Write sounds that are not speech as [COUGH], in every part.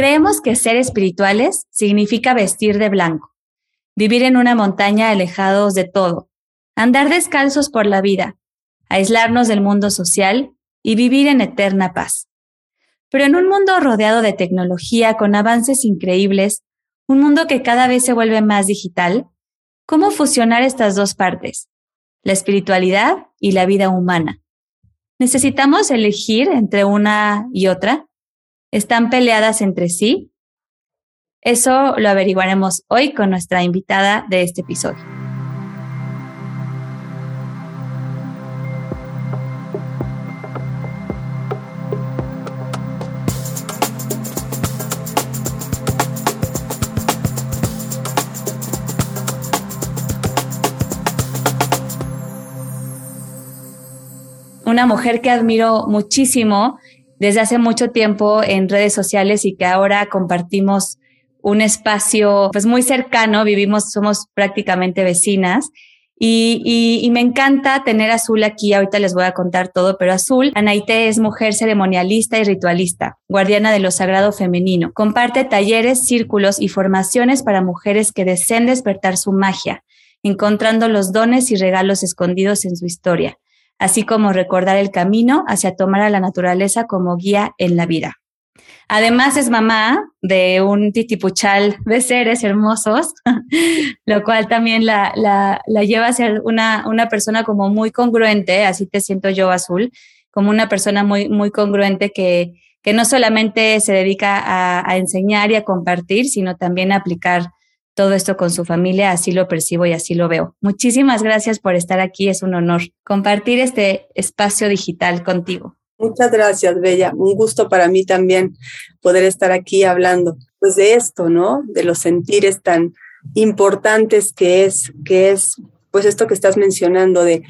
Creemos que ser espirituales significa vestir de blanco, vivir en una montaña alejados de todo, andar descalzos por la vida, aislarnos del mundo social y vivir en eterna paz. Pero en un mundo rodeado de tecnología con avances increíbles, un mundo que cada vez se vuelve más digital, ¿cómo fusionar estas dos partes? La espiritualidad y la vida humana. ¿Necesitamos elegir entre una y otra? ¿Están peleadas entre sí? Eso lo averiguaremos hoy con nuestra invitada de este episodio. Una mujer que admiro muchísimo desde hace mucho tiempo en redes sociales y que ahora compartimos un espacio pues muy cercano, vivimos, somos prácticamente vecinas. Y, me encanta tener a Azul aquí, ahorita les voy a contar todo, pero Azul, Anaite es mujer ceremonialista y ritualista, guardiana de lo sagrado femenino. Comparte talleres, círculos y formaciones para mujeres que deseen despertar su magia, encontrando los dones y regalos escondidos en su historia así como recordar el camino hacia tomar a la naturaleza como guía en la vida. Además es mamá de un titipuchal de seres hermosos, [LAUGHS] lo cual también la, la, lleva a ser una, una, persona como muy congruente, así te siento yo azul, como una persona muy, muy congruente que, que no solamente se dedica a, a enseñar y a compartir, sino también a aplicar todo esto con su familia, así lo percibo y así lo veo. Muchísimas gracias por estar aquí, es un honor compartir este espacio digital contigo. Muchas gracias, Bella. Un gusto para mí también poder estar aquí hablando pues de esto, ¿no? De los sentires tan importantes que es, que es pues esto que estás mencionando de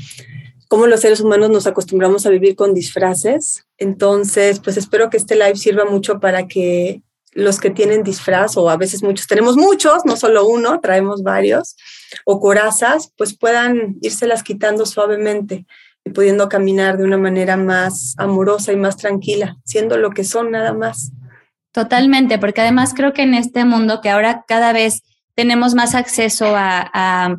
cómo los seres humanos nos acostumbramos a vivir con disfraces. Entonces, pues espero que este live sirva mucho para que los que tienen disfraz, o a veces muchos, tenemos muchos, no solo uno, traemos varios, o corazas, pues puedan írselas quitando suavemente y pudiendo caminar de una manera más amorosa y más tranquila, siendo lo que son nada más. Totalmente, porque además creo que en este mundo que ahora cada vez tenemos más acceso a,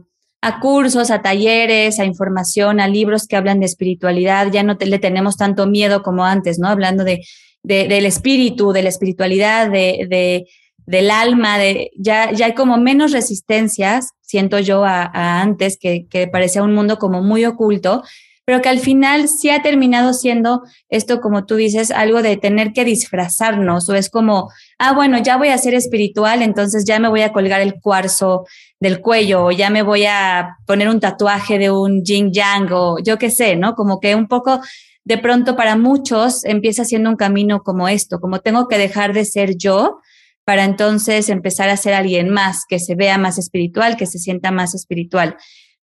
cursos, a talleres, a información, a libros que hablan de espiritualidad, ya no le tenemos tanto miedo como antes, ¿no? Hablando de del espíritu, de la espiritualidad, de, del alma, de, ya, ya hay como menos resistencias, siento yo, a, antes, que, que, parecía un mundo como muy oculto, pero que al final sí ha terminado siendo esto, como tú dices, algo de tener que disfrazarnos, o es como, ah, bueno, ya voy a ser espiritual, entonces ya me voy a colgar el cuarzo del cuello, o ya me voy a poner un tatuaje de un yin yang, o yo qué sé, ¿no? Como que un poco de pronto para muchos empieza siendo un camino como esto, como tengo que dejar de ser yo para entonces empezar a ser alguien más, que se vea más espiritual, que se sienta más espiritual.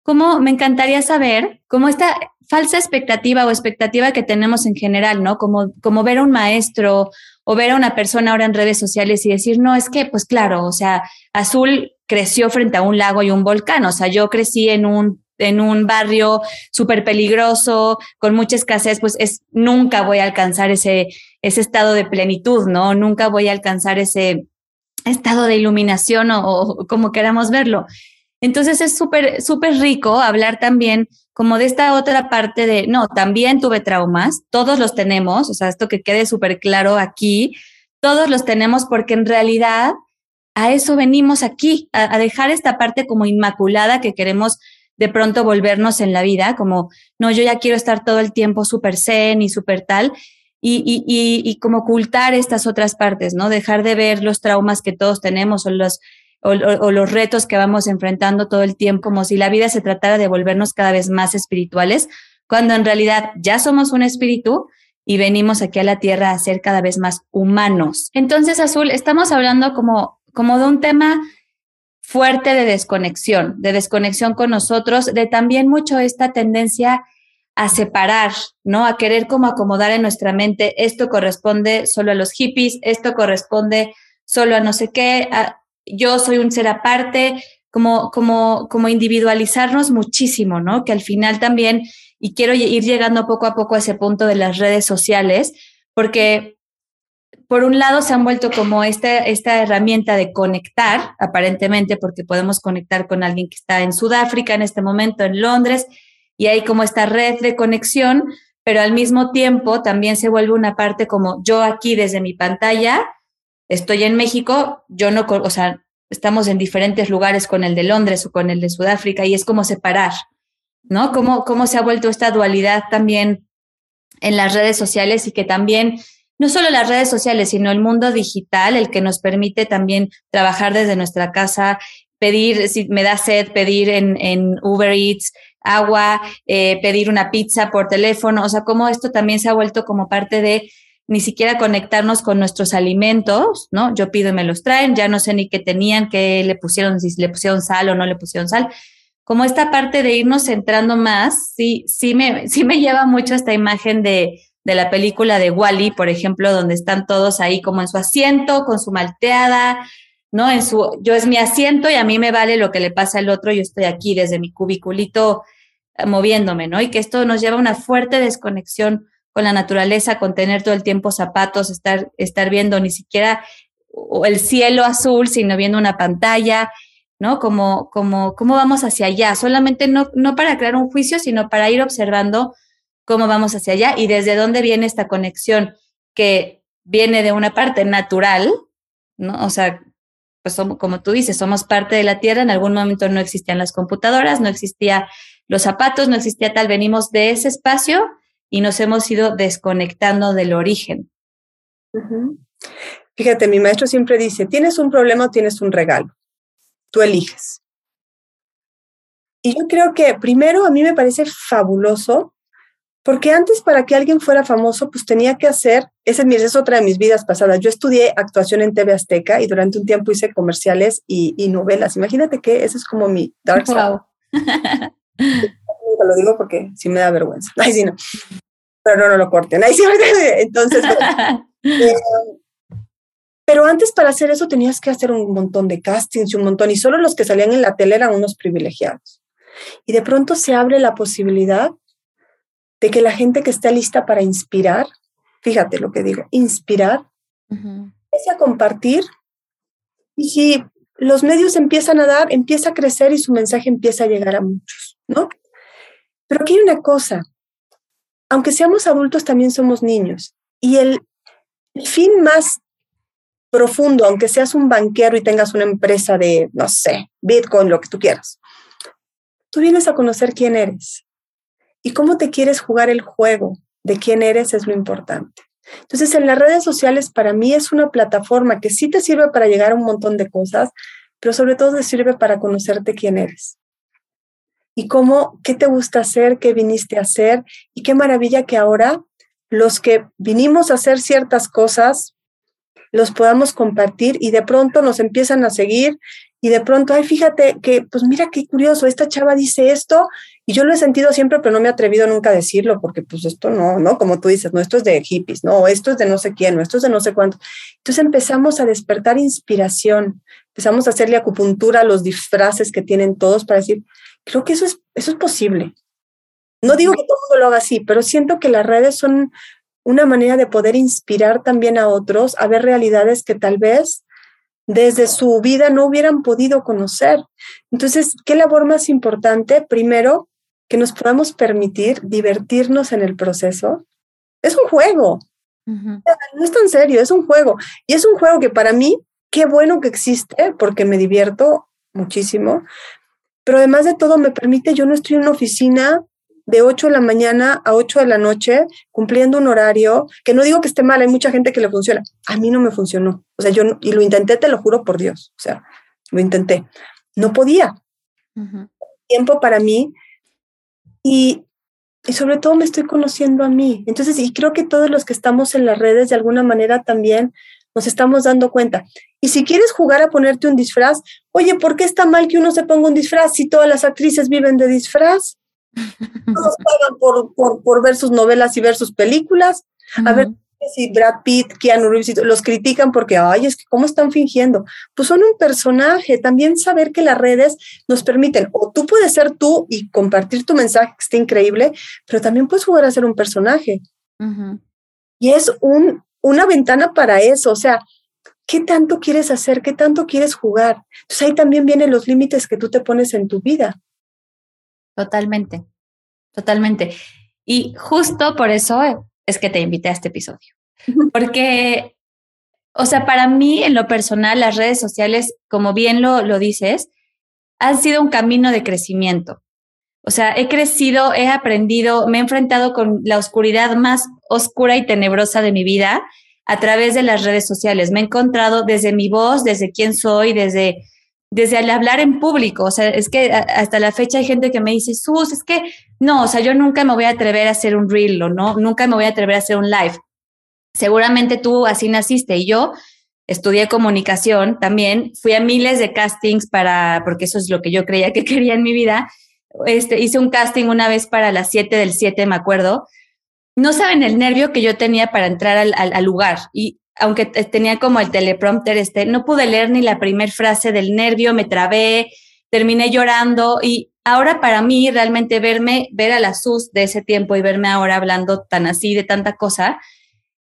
Como me encantaría saber cómo esta falsa expectativa o expectativa que tenemos en general, ¿no? Como, como ver a un maestro o ver a una persona ahora en redes sociales y decir, no, es que, pues claro, o sea, Azul creció frente a un lago y un volcán, o sea, yo crecí en un en un barrio súper peligroso, con mucha escasez, pues es, nunca voy a alcanzar ese, ese estado de plenitud, ¿no? Nunca voy a alcanzar ese estado de iluminación o, como queramos verlo. Entonces es súper, súper rico hablar también como de esta otra parte de, no, también tuve traumas, todos los tenemos, o sea, esto que quede súper claro aquí, todos los tenemos porque en realidad a eso venimos aquí, a dejar esta parte como inmaculada que queremos de pronto volvernos en la vida, como, no, yo ya quiero estar todo el tiempo súper zen y súper tal, y, y, y, y, como ocultar estas otras partes, ¿no? Dejar de ver los traumas que todos tenemos o los, o, los retos que vamos enfrentando todo el tiempo, como si la vida se tratara de volvernos cada vez más espirituales, cuando en realidad ya somos un espíritu y venimos aquí a la tierra a ser cada vez más humanos. Entonces, Azul, estamos hablando como, como de un tema fuerte de desconexión, de desconexión con nosotros, de también mucho esta tendencia a separar, ¿no? A querer como acomodar en nuestra mente, esto corresponde solo a los hippies, esto corresponde solo a no sé qué, yo soy un ser aparte, como, como, como individualizarnos muchísimo, ¿no? Que al final también, y quiero ir llegando poco a poco a ese punto de las redes sociales, porque por un lado se han vuelto como esta, esta herramienta de conectar, aparentemente, porque podemos conectar con alguien que está en Sudáfrica en este momento, en Londres, y hay como esta red de conexión, pero al mismo tiempo también se vuelve una parte como yo aquí desde mi pantalla, estoy en México, yo no, o sea, estamos en diferentes lugares con el de Londres o con el de Sudáfrica y es como separar, ¿no? Cómo, cómo se ha vuelto esta dualidad también en las redes sociales y que también no solo las redes sociales, sino el mundo digital, el que nos permite también trabajar desde nuestra casa, pedir, si me da sed, pedir en, en Uber Eats, agua, eh, pedir una pizza por teléfono, o sea, cómo esto también se ha vuelto como parte de ni siquiera conectarnos con nuestros alimentos, ¿no? Yo pido y me los traen, ya no sé ni qué tenían, qué le pusieron, si le pusieron sal o no le pusieron sal. Como esta parte de irnos centrando más, sí, sí me, sí me lleva mucho esta imagen de, de la película de Wally, por ejemplo, donde están todos ahí como en su asiento, con su malteada, ¿no? En su, yo es mi asiento y a mí me vale lo que le pasa al otro, yo estoy aquí desde mi cubiculito moviéndome, ¿no? Y que esto nos lleva a una fuerte desconexión con la naturaleza, con tener todo el tiempo zapatos, estar, estar viendo ni siquiera el cielo azul, sino viendo una pantalla, ¿no? Como, como, cómo vamos hacia allá, solamente no, no para crear un juicio, sino para ir observando cómo vamos hacia allá y desde dónde viene esta conexión que viene de una parte natural, ¿no? O sea, pues somos, como tú dices, somos parte de la Tierra, en algún momento no existían las computadoras, no existía los zapatos, no existía tal, venimos de ese espacio y nos hemos ido desconectando del origen. Fíjate, mi maestro siempre dice, tienes un problema o tienes un regalo, tú eliges. Y yo creo que primero a mí me parece fabuloso, porque antes para que alguien fuera famoso, pues tenía que hacer, esa es otra de mis vidas pasadas, yo estudié actuación en TV Azteca y durante un tiempo hice comerciales y, novelas. Imagínate que ese es como mi dark side. lo digo porque sí me da vergüenza. Ay, sí, no. Pero no, no lo corten. Ay, sí, entonces. [LAUGHS] Eh, pero antes para hacer eso tenías que hacer un montón de castings y un montón, y solo los que salían en la tele eran unos privilegiados. Y de pronto se abre la posibilidad de que la gente que está lista para inspirar, fíjate lo que digo, inspirar, empiece a compartir. Y si los medios empiezan a dar, empieza a crecer y su mensaje empieza a llegar a muchos, ¿no? Pero aquí hay una cosa, aunque seamos adultos, también somos niños. Y el, fin más profundo, aunque seas un banquero y tengas una empresa de, no sé, Bitcoin, lo que tú quieras, tú vienes a conocer quién eres y cómo te quieres jugar el juego de quién eres es lo importante. Entonces, en las redes sociales para mí es una plataforma que sí te sirve para llegar a un montón de cosas, pero sobre todo te sirve para conocerte quién eres y cómo, qué te gusta hacer, qué viniste a hacer y qué maravilla que ahora los que vinimos a hacer ciertas cosas los podamos compartir y de pronto nos empiezan a seguir y de pronto, ay, fíjate que, pues mira qué curioso, esta chava dice esto y yo lo he sentido siempre, pero no me he atrevido nunca a decirlo porque pues esto no, ¿no? Como tú dices, no, esto es de hippies, no, esto es de no sé quién, no, esto es de no sé cuánto. Entonces empezamos a despertar inspiración, empezamos a hacerle acupuntura a los disfraces que tienen todos para decir, Creo que eso es, eso es posible. No digo que todo el mundo lo haga así, pero siento que las redes son una manera de poder inspirar también a otros a ver realidades que tal vez desde su vida no hubieran podido conocer. Entonces, ¿qué labor más importante? Primero, que nos podamos permitir divertirnos en el proceso. Es un juego. No es tan serio, es un juego. Y es un juego que para mí, qué bueno que existe, porque me divierto muchísimo, pero además de todo me permite, yo no estoy en una oficina de 8 de la mañana a 8 de la noche cumpliendo un horario, que no digo que esté mal, hay mucha gente que le funciona. A mí no me funcionó. O sea, yo, y lo intenté, te lo juro por Dios. O sea, lo intenté. No podía. Tiempo para mí. Y, y sobre todo me estoy conociendo a mí. Entonces, y creo que todos los que estamos en las redes de alguna manera también nos estamos dando cuenta. Y si quieres jugar a ponerte un disfraz, oye, ¿por qué está mal que uno se ponga un disfraz si todas las actrices viven de disfraz? Todos pagan por, por, por ver sus novelas y ver sus películas. A ver si Brad Pitt, Keanu Reeves, los critican porque, ay, es que cómo están fingiendo. Pues son un personaje. También saber que las redes nos permiten, o tú puedes ser tú y compartir tu mensaje que está increíble, pero también puedes jugar a ser un personaje. Y es un una ventana para eso, o sea, ¿qué tanto quieres hacer? ¿Qué tanto quieres jugar? Entonces ahí también vienen los límites que tú te pones en tu vida. Totalmente, totalmente. Y justo por eso es que te invité a este episodio. Porque, o sea, para mí en lo personal, las redes sociales, como bien lo, lo dices, han sido un camino de crecimiento. O sea, he crecido, he aprendido, me he enfrentado con la oscuridad más oscura y tenebrosa de mi vida a través de las redes sociales. Me he encontrado desde mi voz, desde quién soy, desde, desde el hablar en público. O sea, es que hasta la fecha hay gente que me dice, Sus, es que no, o sea, yo nunca me voy a atrever a hacer un reel o no, nunca me voy a atrever a hacer un live. Seguramente tú así naciste y yo estudié comunicación también, fui a miles de castings para, porque eso es lo que yo creía que [LAUGHS] quería en mi vida. Este, hice un casting una vez para las 7 del 7, me acuerdo. No saben el nervio que yo tenía para entrar al, al, lugar. Y aunque tenía como el teleprompter, este, no pude leer ni la primera frase del nervio, me trabé, terminé llorando. Y ahora para mí realmente verme, ver a la SUS de ese tiempo y verme ahora hablando tan así de tanta cosa,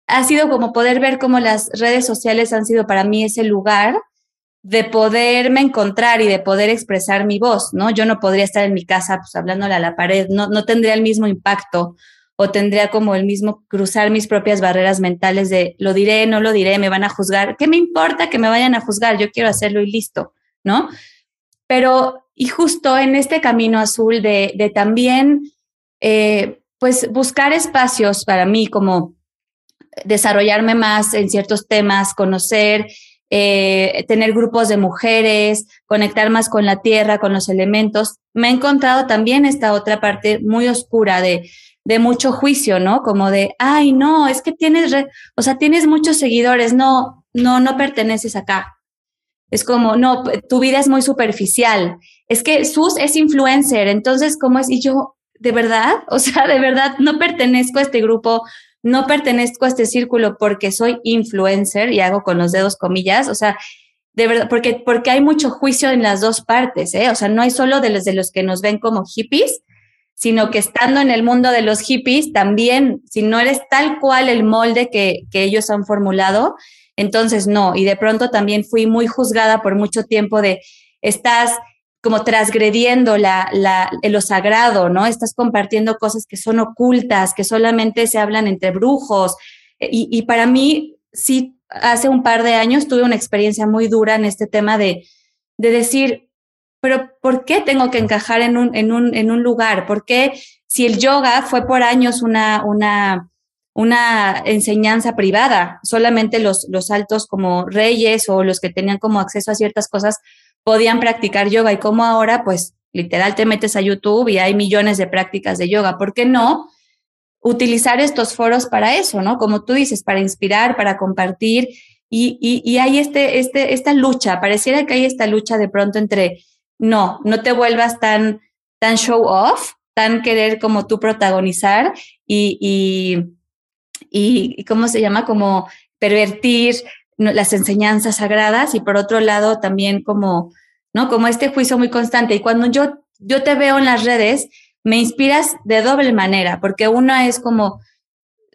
ha sido como poder ver cómo las redes sociales han sido para mí ese lugar de poderme encontrar y de poder expresar mi voz, ¿no? Yo no podría estar en mi casa pues hablándole a la pared, no, no tendría el mismo impacto o tendría como el mismo cruzar mis propias barreras mentales de lo diré, no lo diré, me van a juzgar, ¿qué me importa que me vayan a juzgar? Yo quiero hacerlo y listo, ¿no? Pero, y justo en este camino azul de, de también, eh, pues buscar espacios para mí como desarrollarme más en ciertos temas, conocer, eh, tener grupos de mujeres, conectar más con la tierra, con los elementos. Me he encontrado también esta otra parte muy oscura de, de mucho juicio, ¿no? Como de, ay, no, es que tienes, o sea, tienes muchos seguidores, no, no, no perteneces acá. Es como, no, tu vida es muy superficial. Es que Sus es influencer, entonces, ¿cómo es? Y yo, ¿de verdad? [LAUGHS] O sea, de verdad, no pertenezco a este grupo, no pertenezco a este círculo porque soy influencer y hago con los dedos comillas, o sea, de verdad, porque, porque hay mucho juicio en las dos partes, ¿eh? O sea, no hay solo de los, de los que nos ven como hippies, sino que estando en el mundo de los hippies, también, si no eres tal cual el molde que, que ellos han formulado, entonces no. Y de pronto también fui muy juzgada por mucho tiempo de, estás como transgrediendo la, lo sagrado, ¿no? Estás compartiendo cosas que son ocultas, que solamente se hablan entre brujos. Y, y, para mí, sí, hace un par de años tuve una experiencia muy dura en este tema de, de decir, pero ¿por qué tengo que encajar en un, en un, en un lugar? ¿Por qué si el yoga fue por años una, una, una enseñanza privada, solamente los, los altos como reyes o los que tenían como acceso a ciertas cosas podían practicar yoga y como ahora, pues literal te metes a YouTube y hay millones de prácticas de yoga. ¿Por qué no utilizar estos foros para eso, no? Como tú dices, para inspirar, para compartir. Y, y, y hay este, este, esta lucha, pareciera que hay esta lucha de pronto entre, no, no te vuelvas tan, tan show off, tan querer como tú protagonizar y, y, y ¿cómo se llama? Como pervertir las enseñanzas sagradas y por otro lado también como, ¿no? Como este juicio muy constante. Y cuando yo, yo te veo en las redes, me inspiras de doble manera, porque una es como,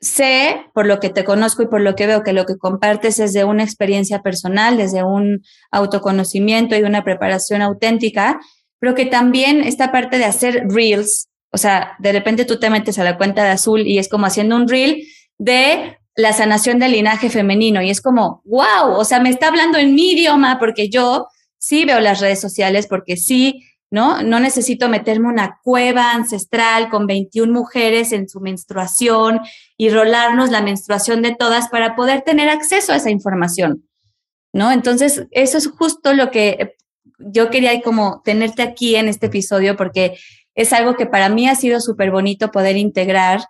sé por lo que te conozco y por lo que veo que lo que compartes es de una experiencia personal, desde un autoconocimiento y una preparación auténtica, pero que también esta parte de hacer reels, o sea, de repente tú te metes a la cuenta de azul y es como haciendo un reel de la sanación del linaje femenino y es como, wow, o sea, me está hablando en mi idioma porque yo sí veo las redes sociales, porque sí, ¿no? No necesito meterme una cueva ancestral con 21 mujeres en su menstruación y rolarnos la menstruación de todas para poder tener acceso a esa información, ¿no? Entonces, eso es justo lo que yo quería como tenerte aquí en este episodio porque es algo que para mí ha sido súper bonito poder integrar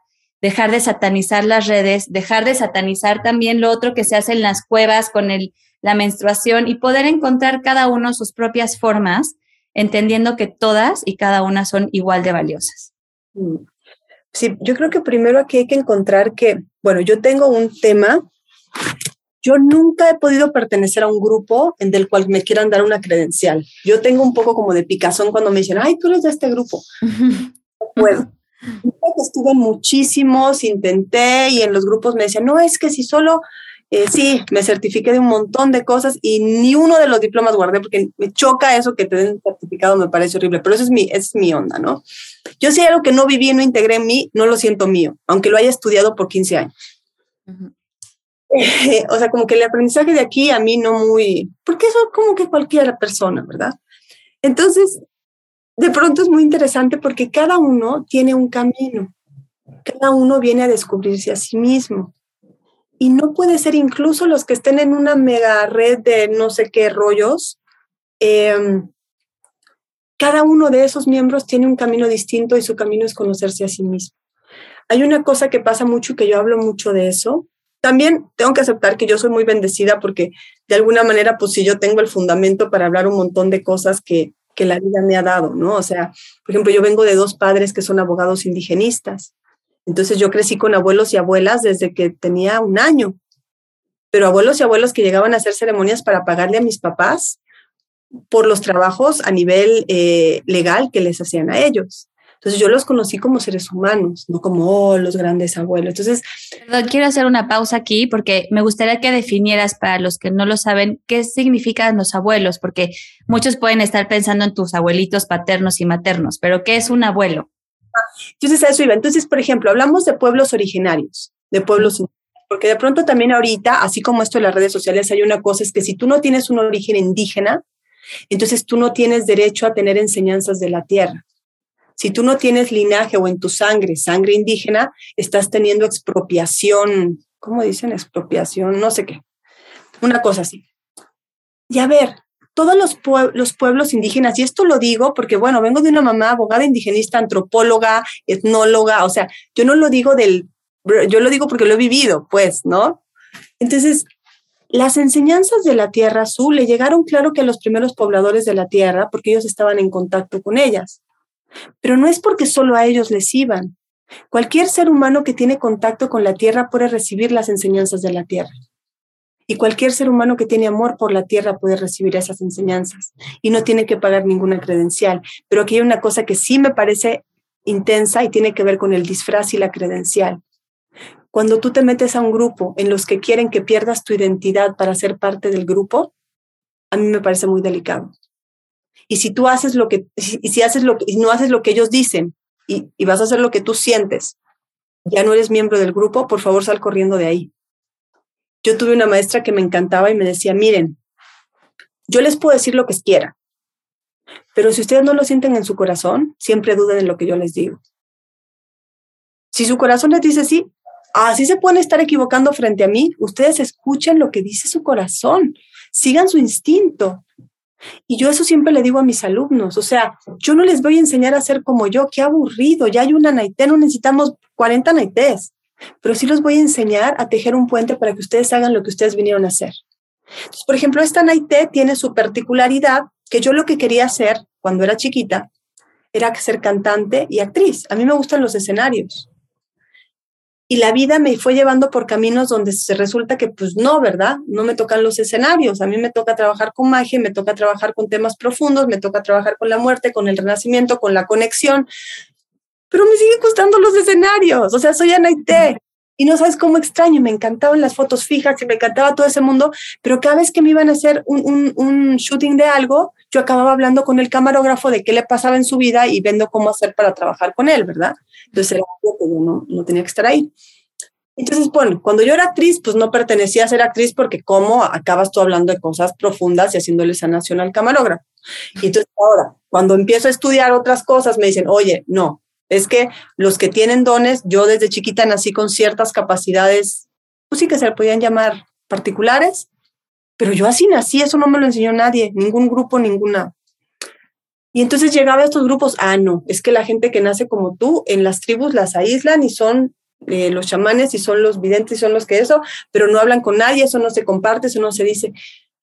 dejar de satanizar las redes, dejar de satanizar también lo otro que se hace en las cuevas con la menstruación y poder encontrar cada uno sus propias formas, entendiendo que todas y cada una son igual de valiosas. Mm. Sí, yo creo que primero aquí hay que encontrar que, bueno, yo tengo un tema, yo nunca he podido pertenecer a un grupo en del cual me quieran dar una credencial. Yo tengo un poco como de picazón cuando me dicen, ay, tú eres de este grupo. [LAUGHS] No puedo Estuve en muchísimos, intenté y en los grupos me decían, no, es que si solo, eh, sí, me certifiqué de un montón de cosas y ni uno de los diplomas guardé porque me choca eso que te den certificado, me parece horrible, pero eso es mi, es mi onda, ¿no? Yo sé algo que no viví y no integré en mí, no lo siento mío, aunque lo haya estudiado por 15 años. [LAUGHS] o sea, como que el aprendizaje de aquí a mí no muy, porque eso como que cualquier persona, ¿verdad? Entonces, de pronto es muy interesante porque cada uno tiene un camino, cada uno viene a descubrirse a sí mismo. Y no puede ser incluso los que estén en una mega red de no sé qué rollos, em, cada uno de esos miembros tiene un camino distinto y su camino es conocerse a sí mismo. Hay una cosa que pasa mucho, que yo hablo mucho de eso. También tengo que aceptar que yo soy muy bendecida porque de alguna manera, pues si yo tengo el fundamento para hablar un montón de cosas que, que la vida me ha dado, ¿no? O sea, por ejemplo, yo vengo de dos padres que son abogados indigenistas. Entonces yo crecí con abuelos y abuelas desde que tenía un año, pero abuelos y abuelos que llegaban a hacer ceremonias para pagarle a mis papás por los trabajos a nivel eh, legal que les hacían a ellos. Entonces yo los conocí como seres humanos, no como oh, los grandes abuelos. Entonces, quiero hacer una pausa aquí porque me gustaría que definieras para los que no lo saben qué significan los abuelos, porque muchos pueden estar pensando en tus abuelitos paternos y maternos, pero ¿qué es un abuelo? Entonces a eso iba. Entonces, por ejemplo, hablamos de pueblos originarios, de pueblos porque de pronto también ahorita, así como esto en las redes sociales, hay una cosa, es que si tú no tienes un origen indígena, entonces tú no tienes derecho a tener enseñanzas de la tierra. Si tú no tienes linaje o en tu sangre, sangre indígena, estás teniendo expropiación, ¿cómo dicen? Expropiación, no sé qué. Una cosa así. Y a ver, todos los, los pueblos indígenas, y esto lo digo porque, bueno, vengo de una mamá abogada indigenista, antropóloga, etnóloga, o sea, yo no lo digo del, yo lo digo porque lo he vivido, pues, ¿no? Entonces, las enseñanzas de la Tierra Azul le llegaron claro que a los primeros pobladores de la Tierra, porque ellos estaban en contacto con ellas. Pero no es porque solo a ellos les iban. Cualquier ser humano que tiene contacto con la tierra puede recibir las enseñanzas de la tierra. Y cualquier ser humano que tiene amor por la tierra puede recibir esas enseñanzas y no tiene que pagar ninguna credencial. Pero aquí hay una cosa que sí me parece intensa y tiene que ver con el disfraz y la credencial. Cuando tú te metes a un grupo en los que quieren que pierdas tu identidad para ser parte del grupo, a mí me parece muy delicado. Y si tú haces lo que, y si haces lo no haces lo que ellos dicen y vas a hacer lo que tú sientes, ya no eres miembro del grupo, por favor sal corriendo de ahí. Yo tuve una maestra que me encantaba y me decía, miren, yo les puedo decir lo que quiera, pero si ustedes no lo sienten en su corazón, siempre duden en lo que yo les digo. Si su corazón les dice sí, así se pueden estar equivocando frente a mí, ustedes escuchen lo que dice su corazón, sigan su instinto, y yo eso siempre le digo a mis alumnos, o sea, yo no les voy a enseñar a ser como yo, qué aburrido, ya hay una naité, no necesitamos 40 naités, pero sí los voy a enseñar a tejer un puente para que ustedes hagan lo que ustedes vinieron a hacer. Por ejemplo, esta naité tiene su particularidad, que yo lo que quería hacer cuando era chiquita era ser cantante y actriz. A mí me gustan los escenarios y la vida me fue llevando por caminos donde se resulta que pues no, ¿verdad? No me tocan los escenarios, a mí me toca trabajar con magia, me toca trabajar con temas profundos, me toca trabajar con la muerte, con el renacimiento, con la conexión, pero me siguen gustando los escenarios, o sea, soy Anaité y no sabes cómo extraño, me encantaban las fotos fijas y me encantaba todo ese mundo, pero cada vez que me iban a hacer un, un, un shooting de algo, yo acababa hablando con el camarógrafo de qué le pasaba en su vida y viendo cómo hacer para trabajar con él, ¿verdad? Entonces era algo que yo no, no tenía que estar ahí. Entonces, bueno, cuando yo era actriz, pues no pertenecía a ser actriz porque cómo acabas tú hablando de cosas profundas y haciéndole sanación al camarógrafo. Y entonces ahora, cuando empiezo a estudiar otras cosas, me dicen, oye, no, es que los que tienen dones, yo desde chiquita nací con ciertas capacidades, pues sí que se le podían llamar particulares, pero yo así nací, eso no me lo enseñó nadie, ningún grupo, ninguna. Y entonces llegaba a estos grupos, ah, no, es que la gente que nace como tú, en las tribus las aíslan y son eh, los chamanes y son los videntes y son los que eso, pero no hablan con nadie, eso no se comparte, eso no se dice.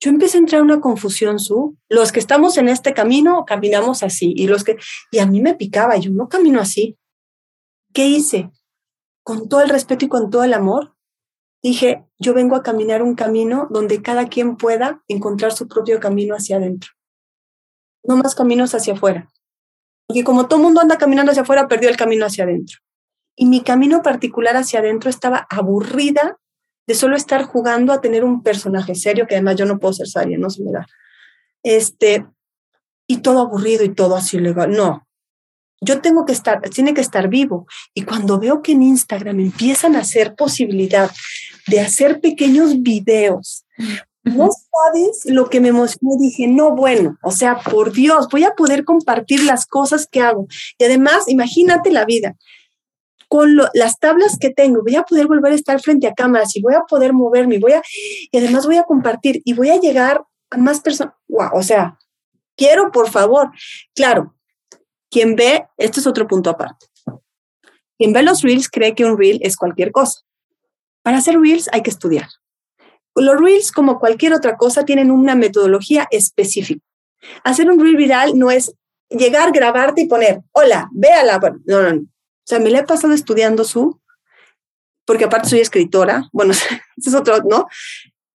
Yo empecé a entrar en una confusión, Su. Los que estamos en este camino, caminamos así. Y los que, y a mí me picaba, yo no camino así. ¿Qué hice? Con todo el respeto y con todo el amor, dije, yo vengo a caminar un camino donde cada quien pueda encontrar su propio camino hacia adentro. No más caminos hacia afuera. Porque como todo mundo anda caminando hacia afuera, perdió el camino hacia adentro. Y mi camino particular hacia adentro estaba aburrida de solo estar jugando a tener un personaje serio, que además yo no puedo ser seria, no se me da. Este, y todo aburrido y todo así legal. No, yo tengo que estar, tiene que estar vivo. Y cuando veo que en Instagram empiezan a hacer posibilidad de hacer pequeños videos, no sabes lo que me emocionó. Dije, no, bueno, o sea, por Dios, voy a poder compartir las cosas que hago. Y además, imagínate la vida. Con las tablas que tengo, voy a poder volver a estar frente a cámaras y voy a poder moverme, voy a, y además voy a compartir y voy a llegar a más personas. Wow, o sea, quiero, por favor. Claro, quien ve, esto es otro punto aparte. Quien ve los reels cree que un reel es cualquier cosa. Para hacer reels hay que estudiar. Los reels, como cualquier otra cosa, tienen una metodología específica. Hacer un reel viral no es llegar, grabarte y poner, hola, véala. No, no, no. Sea, me la he pasado estudiando su, porque aparte soy escritora, bueno, [LAUGHS] es otro, ¿no?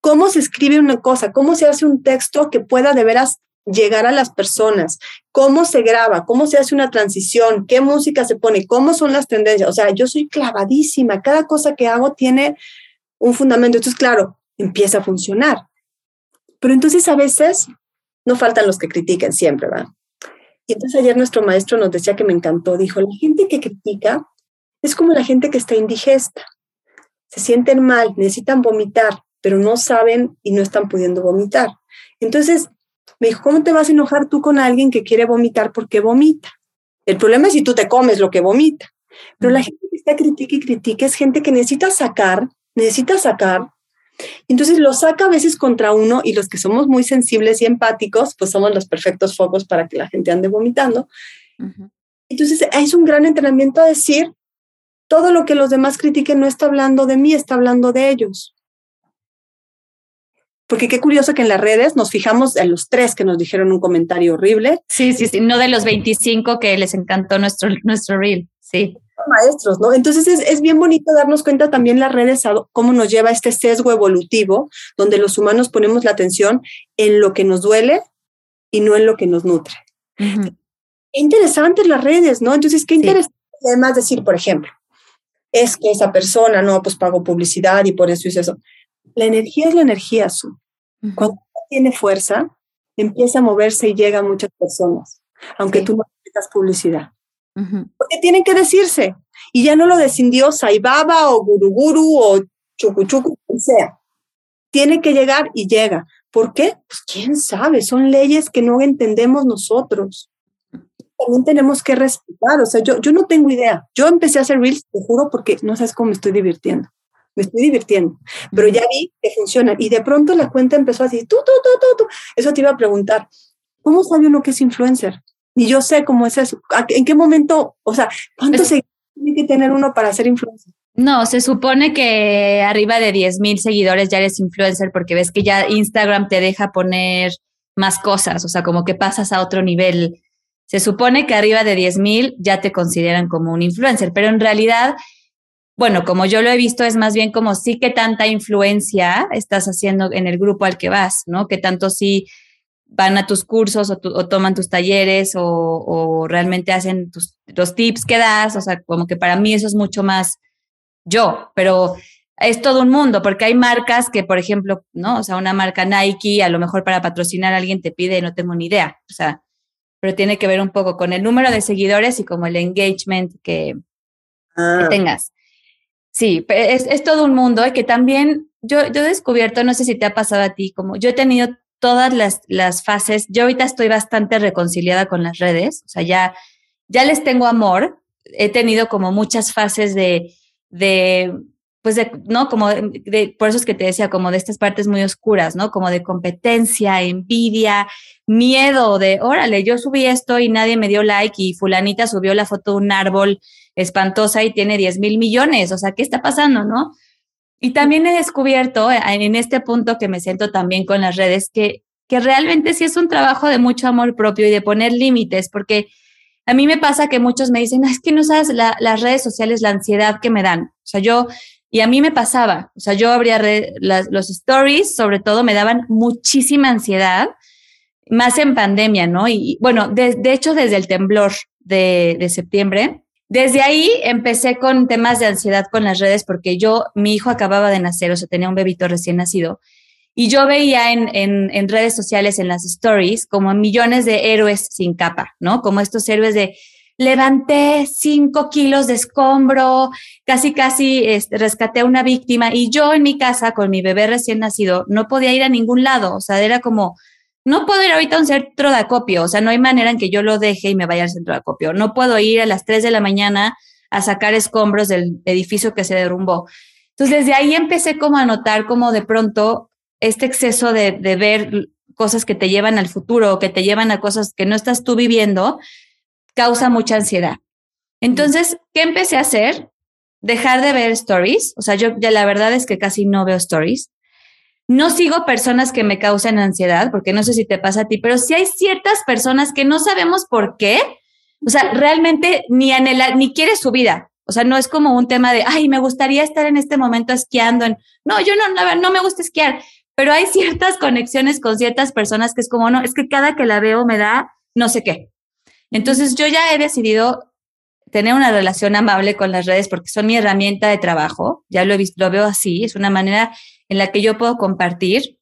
¿Cómo se escribe una cosa? ¿Cómo se hace un texto que pueda de veras llegar a las personas, cómo se graba, cómo se hace una transición, qué música se pone, cómo son las tendencias. O sea, yo soy clavadísima, cada cosa que hago tiene un fundamento. Entonces, claro, empieza a funcionar. Pero entonces a veces no faltan los que critiquen siempre, ¿verdad? Y entonces ayer nuestro maestro nos decía que me encantó, dijo, la gente que critica es como la gente que está indigesta. Se sienten mal, necesitan vomitar, pero no saben y no están pudiendo vomitar. Entonces, me dijo, ¿cómo te vas a enojar tú con alguien que quiere vomitar porque vomita? El problema es si tú te comes lo que vomita. Pero la gente que está critica y critica es gente que necesita sacar, necesita sacar. Entonces lo saca a veces contra uno y los que somos muy sensibles y empáticos, pues somos los perfectos focos para que la gente ande vomitando. Entonces es un gran entrenamiento a decir, todo lo que los demás critiquen no está hablando de mí, está hablando de ellos. Porque qué curioso que en las redes nos fijamos en los tres que nos dijeron un comentario horrible. Sí, sí, sí, no de los 25 que les encantó nuestro, nuestro reel, sí. Maestros, ¿no? Entonces es, es bien bonito darnos cuenta también las redes cómo nos lleva este sesgo evolutivo, donde los humanos ponemos la atención en lo que nos duele y no en lo que nos nutre. Qué interesantes las redes, ¿no? Entonces, qué interesante además decir, por ejemplo, es que esa persona, no, pues pago publicidad y por eso es eso. La energía es la energía, Su. Cuando tiene fuerza, empieza a moverse y llega a muchas personas, aunque tú no tengas publicidad. Porque tienen que decirse. Y ya no lo descendió Saibaba o Guruguru o Chucuchucu, quien sea. Tiene que llegar y llega. ¿Por qué? Pues quién sabe, son leyes que no entendemos nosotros. También tenemos que respetar. O sea, yo, yo no tengo idea. Yo empecé a hacer reels, te juro, porque no sabes cómo me estoy divirtiendo me estoy divirtiendo, pero ya vi que funciona y de pronto la cuenta empezó así, tú, tú, tú, tú, tú. Eso te iba a preguntar, ¿cómo sabe uno que es influencer? Y yo sé cómo es eso. ¿En qué momento, o sea, cuánto se tiene que tener uno para ser influencer? No, se supone que arriba de 10 mil seguidores ya eres influencer porque ves que ya Instagram te deja poner más cosas, o sea, como que pasas a otro nivel. Se supone que arriba de 10 mil ya te consideran como un influencer, pero en realidad bueno, como yo lo he visto, es más bien como sí que tanta influencia estás haciendo en el grupo al que vas, ¿no? Que tanto sí van a tus cursos o, toman tus talleres o, realmente hacen tus, los tips que das, o sea, como que para mí eso es mucho más yo, pero es todo un mundo, porque hay marcas que, por ejemplo, ¿no? O sea, una marca Nike, a lo mejor para patrocinar a alguien te pide, no tengo ni idea, o sea, pero tiene que ver un poco con el número de seguidores y como el engagement que, que ah. tengas. Sí, es, es todo un mundo y que también yo, yo he descubierto, no sé si te ha pasado a ti, como yo he tenido todas las, las fases, yo ahorita estoy bastante reconciliada con las redes, o sea, ya, ya les tengo amor, he tenido como muchas fases de, de pues de, ¿no? Como de, por eso es que te decía, como de estas partes muy oscuras, ¿no? Como de competencia, envidia, miedo de, órale, yo subí esto y nadie me dio like y fulanita subió la foto de un árbol espantosa y tiene 10 mil millones. O sea, ¿qué está pasando, no? Y también he descubierto eh, en este punto que me siento también con las redes que, que realmente sí es un trabajo de mucho amor propio y de poner límites, porque a mí me pasa que muchos me dicen, es que no sabes las redes sociales, la ansiedad que me dan. O sea, yo, y a mí me pasaba, o sea, yo abría los stories, sobre todo, me daban muchísima ansiedad, más en pandemia, ¿no? Y bueno, de, de hecho, desde el temblor, de, de septiembre. Desde ahí empecé con temas de ansiedad con las redes porque yo, mi hijo acababa de nacer, o sea, tenía un bebito recién nacido. Y yo veía en, en, redes sociales, en las stories, como millones de héroes sin capa, ¿no? Como estos héroes de levanté cinco kilos de escombro, casi, casi este, rescaté a una víctima. Y yo en mi casa, con mi bebé recién nacido, no podía ir a ningún lado. O sea, era como, no puedo ir ahorita a un centro de acopio, o sea, no hay manera en que yo lo deje y me vaya al centro de acopio. No puedo ir a las 3 de la mañana a sacar escombros del edificio que se derrumbó. Entonces, desde ahí empecé como a notar como de pronto este exceso de, de ver cosas que te llevan al futuro o que te llevan a cosas que no estás tú viviendo, causa mucha ansiedad. Entonces, ¿qué empecé a hacer? Dejar de ver stories. O sea, yo ya la verdad es que casi no veo stories. No sigo personas que me causen ansiedad, porque no sé si te pasa a ti, pero sí hay ciertas personas que no sabemos por qué. O sea, realmente ni anhela, ni quieres su vida. O sea, no es como un tema de, ay, me gustaría estar en este momento esquiando. No, yo no, no, no me gusta esquiar, pero hay ciertas conexiones con ciertas personas que es como, no, es que cada que la veo me da no sé qué. Entonces yo ya he decidido tener una relación amable con las redes porque son mi herramienta de trabajo. Ya lo he visto, lo veo así. Es una manera en la que yo puedo compartir.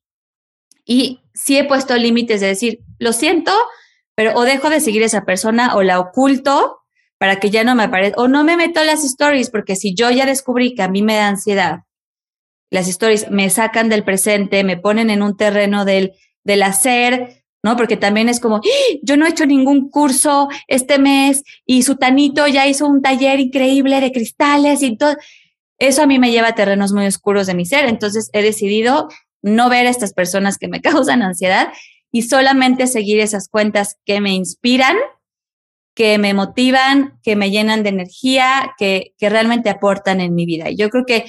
Y sí he puesto límites de decir, lo siento, pero o dejo de seguir a esa persona o la oculto para que ya no me aparezca, o no me meto las stories, porque si yo ya descubrí que a mí me da ansiedad, las stories me sacan del presente, me ponen en un terreno del, del hacer, ¿no? Porque también es como, ¡Ah! yo no he hecho ningún curso este mes y su tanito ya hizo un taller increíble de cristales y todo. Eso a mí me lleva a terrenos muy oscuros de mi ser, entonces he decidido no ver a estas personas que me [LAUGHS] causan ansiedad y solamente seguir esas cuentas que me inspiran, que me motivan, que me llenan de energía, que, que realmente aportan en mi vida. Y yo creo que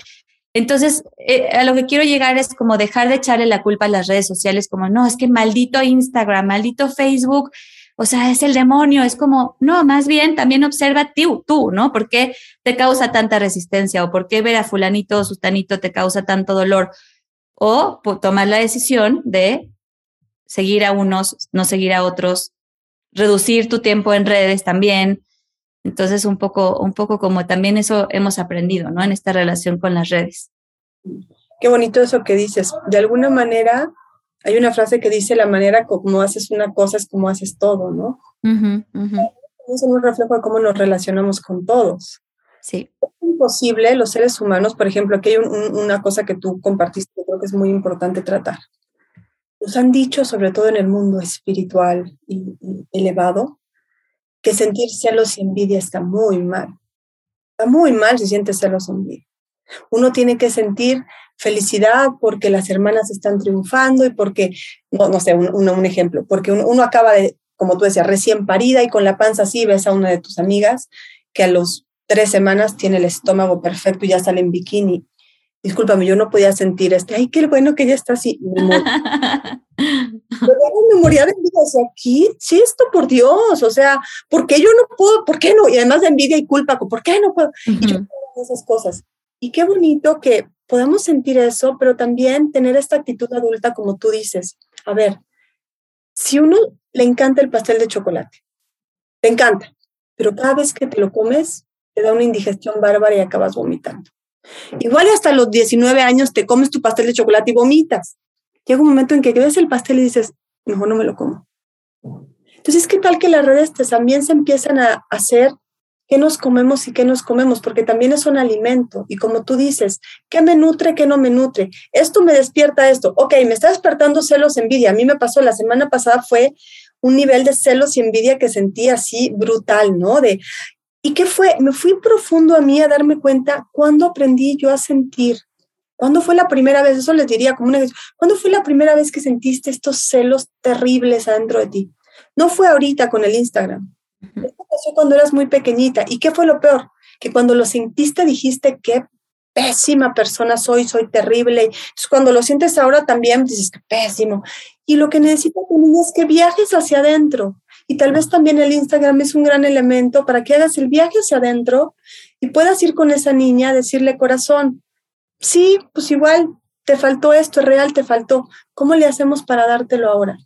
entonces, eh, a lo que quiero llegar es como dejar de echarle la culpa a las redes sociales, como, no, es que maldito Instagram, maldito Facebook, o sea, es el demonio, es como, no, más bien también observa tú, tú, ¿no? ¿Por qué te causa tanta resistencia o por qué ver a fulanito o sustanito te causa tanto dolor? O tomar la decisión de seguir a unos, no seguir a otros, reducir tu tiempo en redes también. Entonces, un poco, un poco como también eso hemos aprendido, ¿no? En esta relación con las redes. Qué bonito eso que dices. De alguna manera, hay una frase que dice, la manera como haces una cosa es como haces todo, ¿no? Es un reflejo de cómo nos relacionamos con todos. Sí. Es imposible, los seres humanos, por ejemplo, aquí hay una cosa que tú compartiste, que creo que es muy importante tratar. Nos han dicho, sobre todo en el mundo espiritual y, y elevado, que sentir celos y envidia está muy mal. Está muy mal si sientes celos y envidia. Uno tiene que sentir felicidad porque las hermanas están triunfando y porque, no, no sé, un, un, ejemplo, porque uno, uno, acaba de, como tú decías, recién parida y con la panza así, ves a una de tus amigas que a los tres semanas tiene el estómago perfecto y ya sale en bikini. Discúlpame, yo no podía sentir este, ay, qué bueno que ella está así. Pero [LAUGHS] me moría de envidia, o sea, aquí, sí, esto por Dios, o sea, ¿por qué yo no puedo? ¿Por qué no? Y además de envidia y culpa, ¿por qué no puedo? Uh -huh. Y yo esas cosas. Y qué bonito que podamos sentir eso, pero también tener esta actitud adulta, como tú dices. A ver, si uno le encanta el pastel de chocolate, te encanta, pero cada vez que te lo comes, te da una indigestión bárbara y acabas vomitando. Igual hasta los 19 años te comes tu pastel de chocolate y vomitas. Llega un momento en que ves el pastel y dices, mejor no me lo como. Entonces, ¿qué tal que las redes también se empiezan a hacer qué nos comemos y qué nos comemos, porque también es un alimento. Y como tú dices, ¿qué me nutre, qué no me nutre? Esto me despierta esto. Ok, me está despertando celos, envidia. A mí me pasó la semana pasada, fue un nivel de celos y envidia que sentí así brutal, ¿no? De, ¿Y qué fue? Me fui profundo a mí a darme cuenta cuándo aprendí yo a sentir. ¿Cuándo fue la primera vez? Eso les diría como una. ¿Cuándo fue la primera vez que sentiste estos celos terribles adentro de ti? No fue ahorita con el Instagram pasó cuando eras muy pequeñita. ¿Y qué fue lo peor? Que cuando lo sentiste dijiste, qué pésima persona soy, soy terrible. Entonces, cuando lo sientes ahora también dices, qué pésimo. Y lo que necesita tu niña es que viajes hacia adentro. Y tal vez también el Instagram es un gran elemento para que hagas el viaje hacia adentro y puedas ir con esa niña a decirle, corazón, sí, pues igual te faltó esto, es real, te faltó. ¿Cómo le hacemos para dártelo ahora?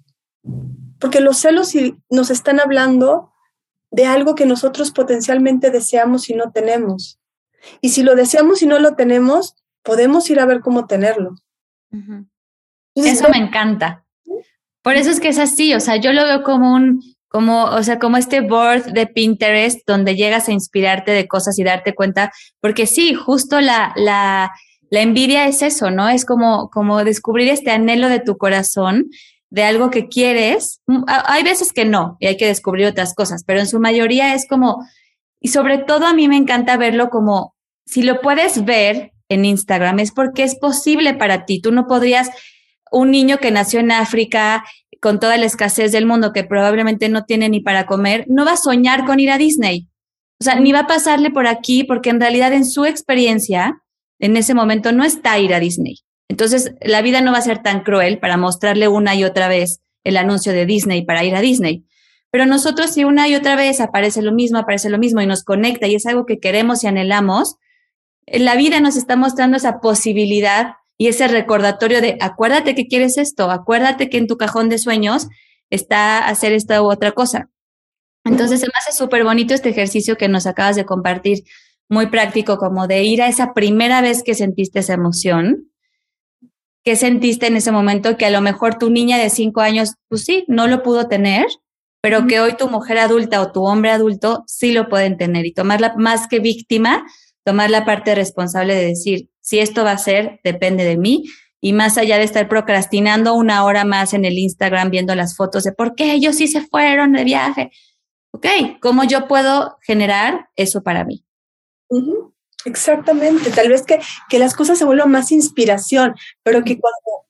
Porque los celos si nos están hablando de algo que nosotros potencialmente deseamos y no tenemos. Y si lo deseamos y no lo tenemos, podemos ir a ver cómo tenerlo. eso me encanta. Por eso es que es así, o sea, yo lo veo como un, como, o sea, como este board de Pinterest donde llegas a inspirarte de cosas y darte cuenta, porque sí, justo la, la, la envidia es eso, ¿no? Es como, como descubrir este anhelo de tu corazón de algo que quieres. Mm, hay veces que no y hay que descubrir otras cosas, pero en su mayoría es como, y sobre todo a mí me encanta verlo como, si lo puedes ver en Instagram, es porque es posible para ti. Tú no podrías, un niño que nació en África con toda la escasez del mundo, que probablemente no tiene ni para comer, no va a soñar con ir a Disney. O sea, ni va a pasarle por aquí, porque en realidad en su experiencia, en ese momento no está ir a Disney. Entonces, la vida no va a ser tan cruel para mostrarle una y otra vez el anuncio de Disney para ir a Disney. Pero nosotros si una y otra vez aparece lo mismo, aparece lo mismo y nos conecta y es algo que queremos y anhelamos, la vida nos está mostrando esa posibilidad y ese recordatorio de acuérdate que quieres esto, acuérdate que en tu cajón de sueños está hacer esta u otra cosa. Entonces se me hace súper bonito este ejercicio que nos acabas de compartir, muy práctico, como de ir a esa primera vez que sentiste esa emoción ¿Qué sentiste en ese momento que a lo mejor tu niña de cinco años, pues sí, no lo pudo tener, pero que hoy tu mujer adulta o tu hombre adulto sí lo pueden tener y tomarla más que víctima, tomar la parte responsable de decir, si esto va a ser, depende de mí. Y más allá de estar procrastinando una hora más en el Instagram viendo las fotos de por qué ellos sí se fueron de viaje. Ok, ¿cómo yo puedo generar eso para mí? Exactamente, tal vez que, que las cosas se vuelvan más inspiración, pero que cuando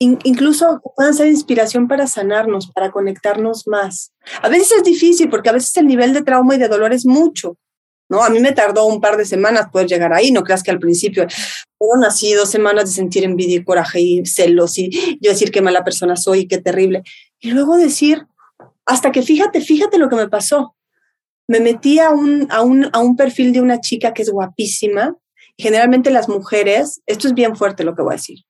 incluso puedan ser inspiración para sanarnos, para conectarnos más. A veces es difícil porque a veces el nivel de trauma y de dolor es mucho, ¿no? A mí me tardó un par de semanas poder llegar ahí, no creas que al principio fueron así dos semanas de sentir envidia y coraje y celos y yo decir qué mala persona soy, qué terrible. Y luego decir, hasta que fíjate, fíjate lo que me pasó me metí a un, a un, a un perfil de una chica que es guapísima. Generalmente las mujeres, esto es bien fuerte lo que voy a decir,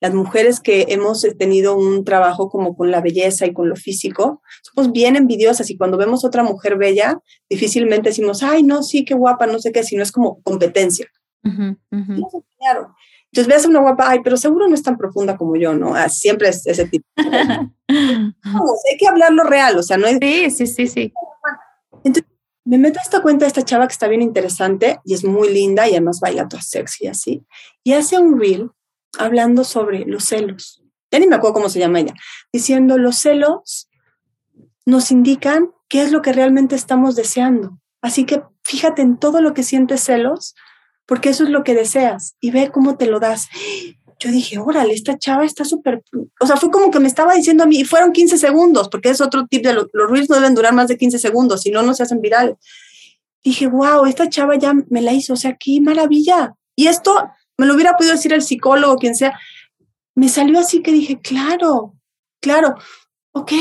las mujeres que hemos tenido un trabajo como con la belleza y con lo físico, somos bien envidiosas y cuando vemos otra mujer bella, difícilmente decimos, ay, no, sí, qué guapa, no sé qué, sino es como competencia. Entonces ves a una guapa, ay, pero seguro no es tan profunda como yo, ¿no? Ah, siempre es ese tipo. [LAUGHS] Hay que hablar lo real, o sea, no es... Sí, sí, sí, sí. Entonces, me meto a esta cuenta de esta chava que está bien interesante y es muy linda y además baila toda sexy así. Y hace un reel hablando sobre los celos. Ya ni me acuerdo cómo se llama ella. Diciendo, los celos nos indican qué es lo que realmente estamos deseando. Así que fíjate en todo lo que sientes celos, porque eso es lo que deseas y ve cómo te lo das yo dije, órale, esta chava está súper, o sea, fue como que me estaba diciendo a mí, y fueron 15 segundos, porque es otro tip de los reels no deben durar más de 15 segundos, si no, no se hacen virales. Dije, wow, esta chava ya me la hizo, o sea, qué maravilla. Y esto me lo hubiera podido decir el psicólogo, quien sea. Me salió así que dije, claro, claro, ok.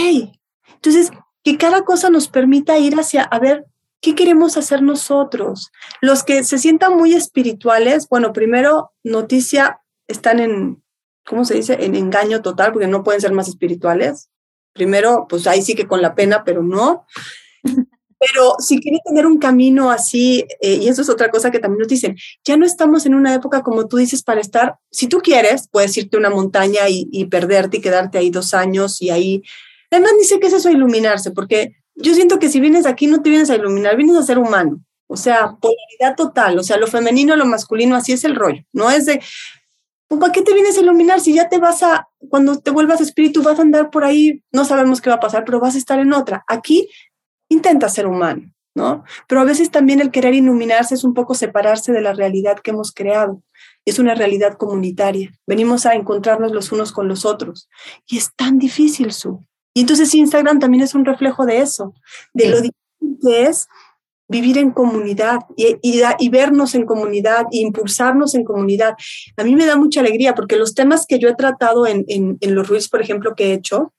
Entonces, que cada cosa nos permita ir hacia, a ver, ¿qué queremos hacer nosotros? Los que se sientan muy espirituales, bueno, primero, noticia están en, ¿cómo se dice? En engaño total, porque no pueden ser más espirituales. Primero, pues ahí sí que con la pena, pero no. [LAUGHS] Pero si quieren tener un camino así, eh, y eso es otra cosa que también nos dicen, ya no estamos en una época como tú dices para estar, si tú quieres, puedes irte a una montaña y, y perderte y quedarte ahí dos años y ahí, además dice que es eso iluminarse, porque yo siento que si vienes aquí no te vienes a iluminar, vienes a ser humano, o sea, polaridad total, o sea, lo femenino, lo masculino, así es el rollo, no es de, pues, ¿para qué te vienes a iluminar si ya te vas a, cuando te vuelvas espíritu, vas a andar por ahí, no sabemos qué va a pasar, pero vas a estar en otra? Aquí intenta ser humano, ¿no? Pero a veces también el querer iluminarse es un poco separarse de la realidad que hemos creado. Es una realidad comunitaria. Venimos a encontrarnos los unos con los otros. Y es tan difícil, Su. Y entonces Instagram también es un reflejo de eso, de lo difícil que es vivir en comunidad y, y, vernos en comunidad e impulsarnos en comunidad. A mí me da mucha alegría porque los temas que yo he tratado en, en, en los Ruiz, por ejemplo, que he hecho,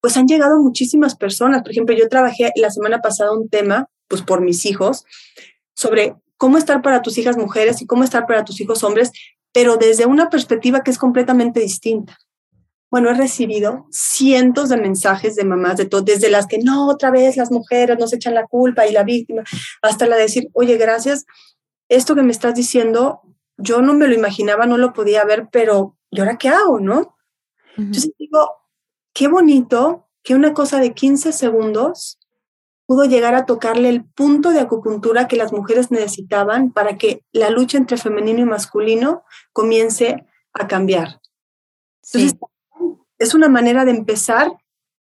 pues han llegado muchísimas personas. Por ejemplo, yo trabajé la semana pasada un tema, pues por mis hijos, sobre cómo estar para tus hijas mujeres y cómo estar para tus hijos hombres, pero desde una perspectiva que es completamente distinta. Bueno, he recibido cientos de mensajes de mamás de todo, desde las que no, otra vez las mujeres nos echan la culpa y la víctima, hasta la de decir, oye, gracias, esto que me estás diciendo, yo no me lo imaginaba, no lo podía ver, pero ¿y ahora qué hago, no? Entonces digo, qué bonito que una cosa de 15 segundos pudo llegar a tocarle el punto de acupuntura que las mujeres necesitaban para que la lucha entre femenino y masculino comience a cambiar. Entonces, es una manera de empezar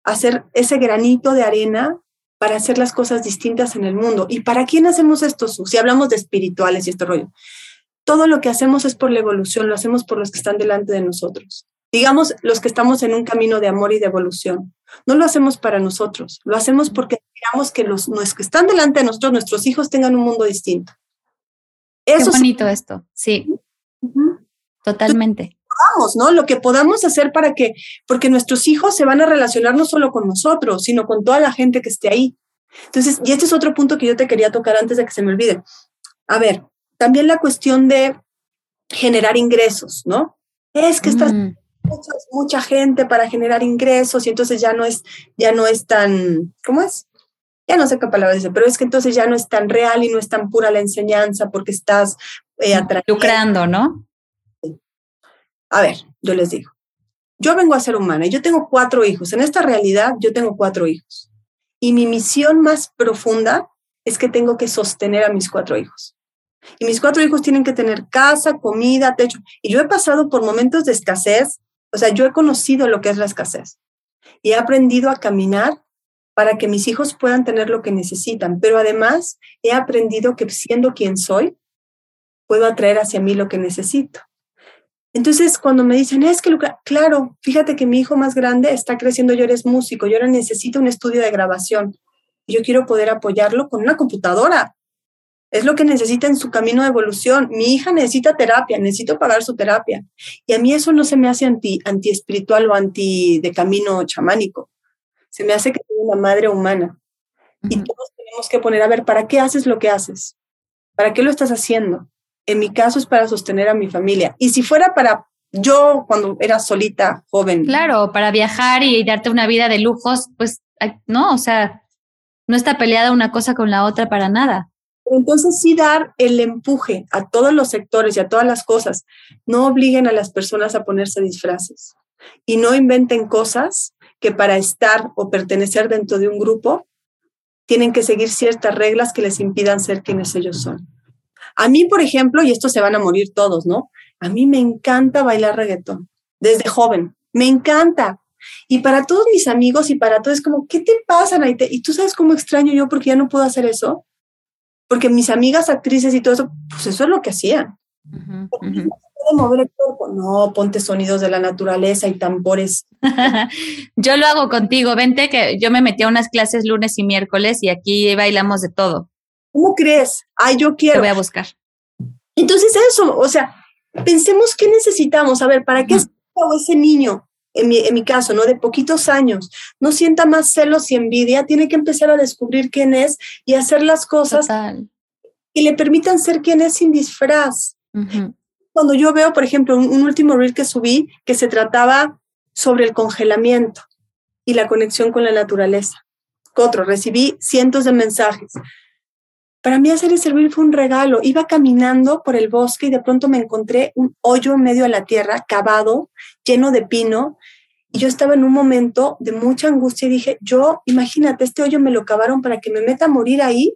a hacer ese granito de arena para hacer las cosas distintas en el mundo. ¿Y para quién hacemos esto? Si hablamos de espirituales y este rollo, todo lo que hacemos es por la evolución, lo hacemos por los que están delante de nosotros. Digamos, los que estamos en un camino de amor y de evolución. No lo hacemos para nosotros, lo hacemos porque queremos que los, que están delante de nosotros, nuestros hijos, tengan un mundo distinto. Eso Qué bonito esto, sí. Totalmente. Vamos, ¿no? Lo que podamos hacer para que, porque nuestros hijos se van a relacionar no solo con nosotros, sino con toda la gente que esté ahí. Entonces, y este es otro punto que yo te quería tocar antes de que se me olvide. A ver, también la cuestión de generar ingresos, ¿no? Es que estás mm mucha, gente para generar ingresos y entonces ya no es, ya no es tan, ¿cómo es? Ya no sé qué palabra dice, pero es que entonces ya no es tan real y no es tan pura la enseñanza porque estás eh, Lucrando, ¿no? A ver, yo les digo, yo vengo a ser humana y yo tengo cuatro hijos. En esta realidad yo tengo cuatro hijos. Y mi misión más profunda es que tengo que sostener a mis cuatro hijos. Y mis cuatro hijos tienen que tener casa, comida, techo. Y yo he pasado por momentos de escasez o sea, yo he conocido lo que es la escasez y he aprendido a caminar para que mis hijos puedan tener lo que necesitan, pero además he aprendido que siendo quien soy, puedo atraer hacia mí lo que necesito. Entonces, cuando me dicen, es que, claro, fíjate que mi hijo más grande está creciendo, yo eres músico, yo ahora necesito un estudio de grabación. Yo quiero poder apoyarlo con una computadora. Es lo que necesita en su camino de evolución. Mi hija necesita terapia, necesito pagar su terapia. Y a mí eso no se me hace anti, anti espiritual o anti de camino chamánico. Se me hace que soy una madre humana. Y todos tenemos que poner, a ver, ¿para qué haces lo que haces? ¿Para qué lo estás haciendo? En mi caso es para sostener a mi familia. Y si fuera para yo cuando era solita, joven. Claro, para viajar y darte una vida de lujos, pues no, o sea, no está peleada una cosa con la otra para nada. Entonces sí dar el empuje a todos los sectores y a todas las cosas. No obliguen a las personas a ponerse disfraces y no inventen cosas que para estar o pertenecer dentro de un grupo tienen que seguir ciertas reglas que les impidan ser quienes ellos son. A mí, por ejemplo, y esto se van a morir todos, ¿no? A mí me encanta bailar reggaetón desde joven, me encanta. Y para todos mis amigos y para todos es como, ¿qué te pasa, Naite? Y tú sabes cómo extraño yo porque ya no puedo hacer eso porque mis amigas actrices y todo eso, pues eso es lo que hacían. mover el cuerpo? No, ponte sonidos de la naturaleza y tambores. [LAUGHS] yo lo hago contigo, vente que yo me metí a unas clases lunes y miércoles y aquí bailamos de todo. ¿Cómo crees? Ay, yo quiero. Te voy a buscar. Entonces eso, o sea, pensemos qué necesitamos, a ver, ¿para qué es ese niño? en mi, en mi caso, ¿no? De poquitos años, no sienta más celos y envidia, tiene que empezar a descubrir quién es y hacer las cosas y le permitan ser quien es sin disfraz. Cuando yo veo, por ejemplo, un, un, último reel que subí que se trataba sobre el congelamiento y la conexión con la naturaleza. Otro, recibí cientos de mensajes. Para mí hacer ese reel fue un regalo. Iba caminando por el bosque y de pronto me encontré un hoyo en medio de la tierra, cavado, lleno de pino. Y yo estaba en un momento de mucha angustia y dije, yo, imagínate, este hoyo me lo cavaron para que me meta a morir ahí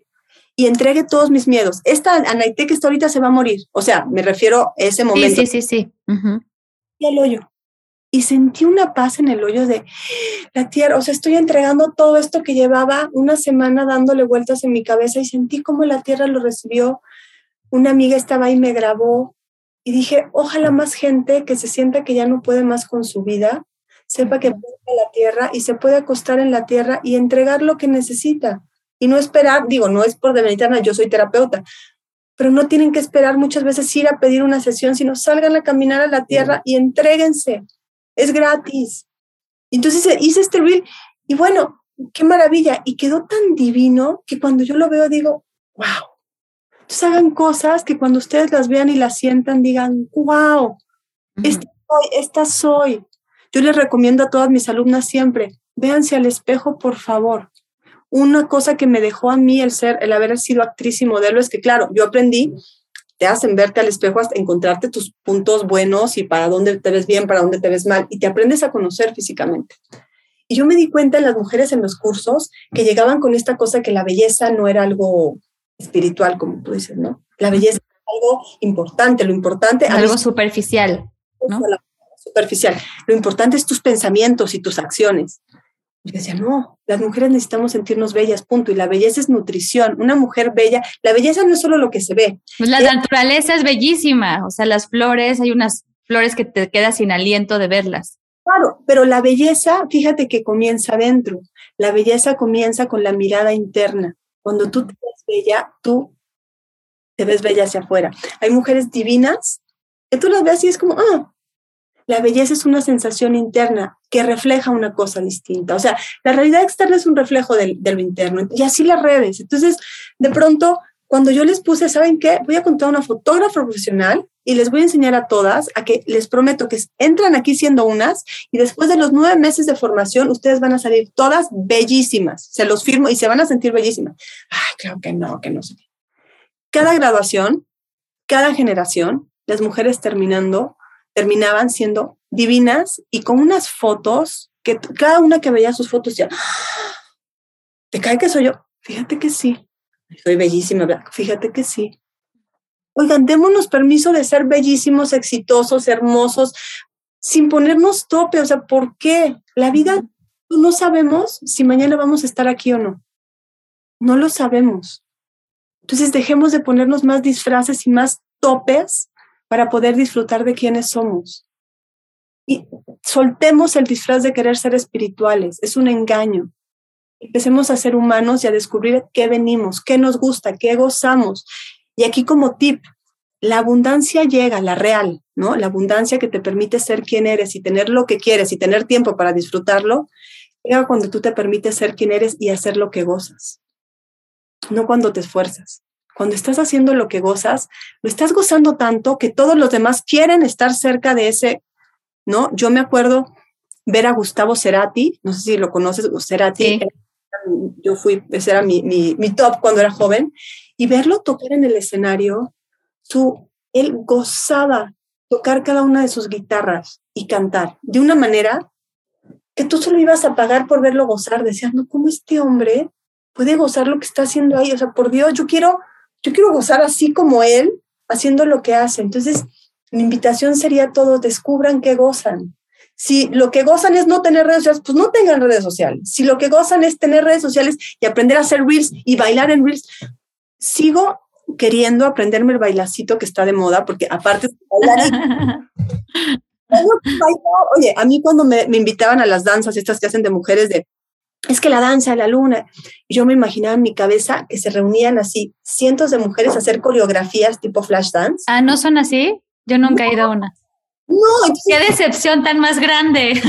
y entregue todos mis miedos. Esta Anaite que está ahorita se va a morir. O sea, me refiero a ese momento. Sí, sí, sí, sí. Y el hoyo y sentí una paz en el hoyo de la tierra, o sea, estoy entregando todo esto que llevaba una semana dándole vueltas en mi cabeza y sentí como la tierra lo recibió. Una amiga estaba ahí, me grabó y dije, ojalá más gente que se sienta que ya no puede más con su vida, sepa que puede la tierra y se puede acostar en la tierra y entregar lo que necesita. Y no esperar, digo, no es por demeritarme, yo soy terapeuta, pero no tienen que esperar muchas veces ir a pedir una sesión, sino salgan a caminar a la tierra y entréguense es gratis. Entonces hice este reel y bueno, qué maravilla. Y quedó tan divino que cuando yo lo veo digo, wow. Entonces hagan cosas que cuando ustedes las vean y las sientan digan, wow, esta soy, esta soy. Yo les recomiendo a todas mis alumnas siempre, véanse al espejo, por favor. Una cosa que me dejó a mí el ser, el haber sido actriz y modelo es que, claro, yo aprendí, te hacen verte al espejo hasta encontrarte tus puntos buenos y para dónde te ves bien, para dónde te ves mal, y te aprendes a conocer físicamente. Y yo me di cuenta en las mujeres en los cursos que llegaban con esta cosa que la belleza no era algo espiritual, como tú dices, ¿no? La belleza es algo importante, lo importante... Algo superficial, ¿no? Superficial. Lo importante es tus pensamientos y tus acciones. Yo decía, no, las mujeres necesitamos sentirnos bellas, punto. Y la belleza es nutrición. Una mujer bella, la belleza no es solo lo que se ve. Pues la naturaleza es bellísima. O sea, las flores, hay unas flores que te quedas sin aliento de verlas. Claro, pero la belleza, fíjate que comienza adentro. La belleza comienza con la mirada interna. Cuando tú te ves bella, tú te ves bella hacia afuera. Hay mujeres divinas que tú las ves y es como, ah, la belleza es una sensación interna que refleja una cosa distinta. O sea, la realidad externa es un reflejo de lo interno y así las redes. Entonces, de pronto, cuando yo les puse, ¿saben qué? Voy a contar una fotógrafa profesional y les voy a enseñar a todas a que les prometo que entran aquí siendo unas y después de los nueve meses de formación ustedes van a salir todas bellísimas. Se los firmo y se van a sentir bellísimas. Ay, claro que no, que no sé. Cada graduación, cada generación, las mujeres terminando terminaban siendo divinas y con unas fotos que cada una que veía sus fotos decía, ¡Ah! ¿te cae que soy yo? Fíjate que sí. Soy bellísima, fíjate que sí. Oigan, démonos permiso de ser bellísimos, exitosos, hermosos, sin ponernos tope. O sea, ¿por qué? La vida, no sabemos si mañana vamos a estar aquí o no. No lo sabemos. Entonces dejemos de ponernos más disfraces y más topes para poder disfrutar de quienes somos. Y soltemos el disfraz de querer ser espirituales, es un engaño. Empecemos a ser humanos y a descubrir qué venimos, qué nos gusta, qué gozamos. Y aquí como tip, la abundancia llega, la real, ¿no? La abundancia que te permite ser quien eres y tener lo que quieres y tener tiempo para disfrutarlo, llega cuando tú te permites ser quien eres y hacer lo que gozas, no cuando te esfuerzas. Cuando estás haciendo lo que gozas, lo estás gozando tanto que todos los demás quieren estar cerca de ese, ¿no? Yo me acuerdo ver a Gustavo Cerati, no sé si lo conoces, Cerati, yo fui, ese era mi, mi, mi, top cuando era joven, y verlo tocar en el escenario, su, él gozaba tocar cada una de sus guitarras y cantar de una manera que tú solo ibas a pagar por verlo gozar, decías, no, ¿cómo este hombre puede gozar lo que está haciendo ahí? O sea, por Dios, yo quiero yo quiero gozar así como él, haciendo lo que hace. Entonces, mi invitación sería a todos, descubran qué gozan. Si lo que gozan es no tener redes sociales, pues no tengan redes sociales. Si lo que gozan es tener redes sociales y aprender a hacer reels y bailar en reels, sigo queriendo aprenderme el bailacito que está de moda, porque aparte [LAUGHS] Oye, a mí cuando me, me, invitaban a las danzas, estas que hacen de mujeres de es que la danza la luna, yo me imaginaba en mi cabeza que se reunían así cientos de mujeres a hacer coreografías tipo flash dance. Ah, ¿no son así? Yo nunca he ido a una. No, qué decepción tan más grande. [LAUGHS]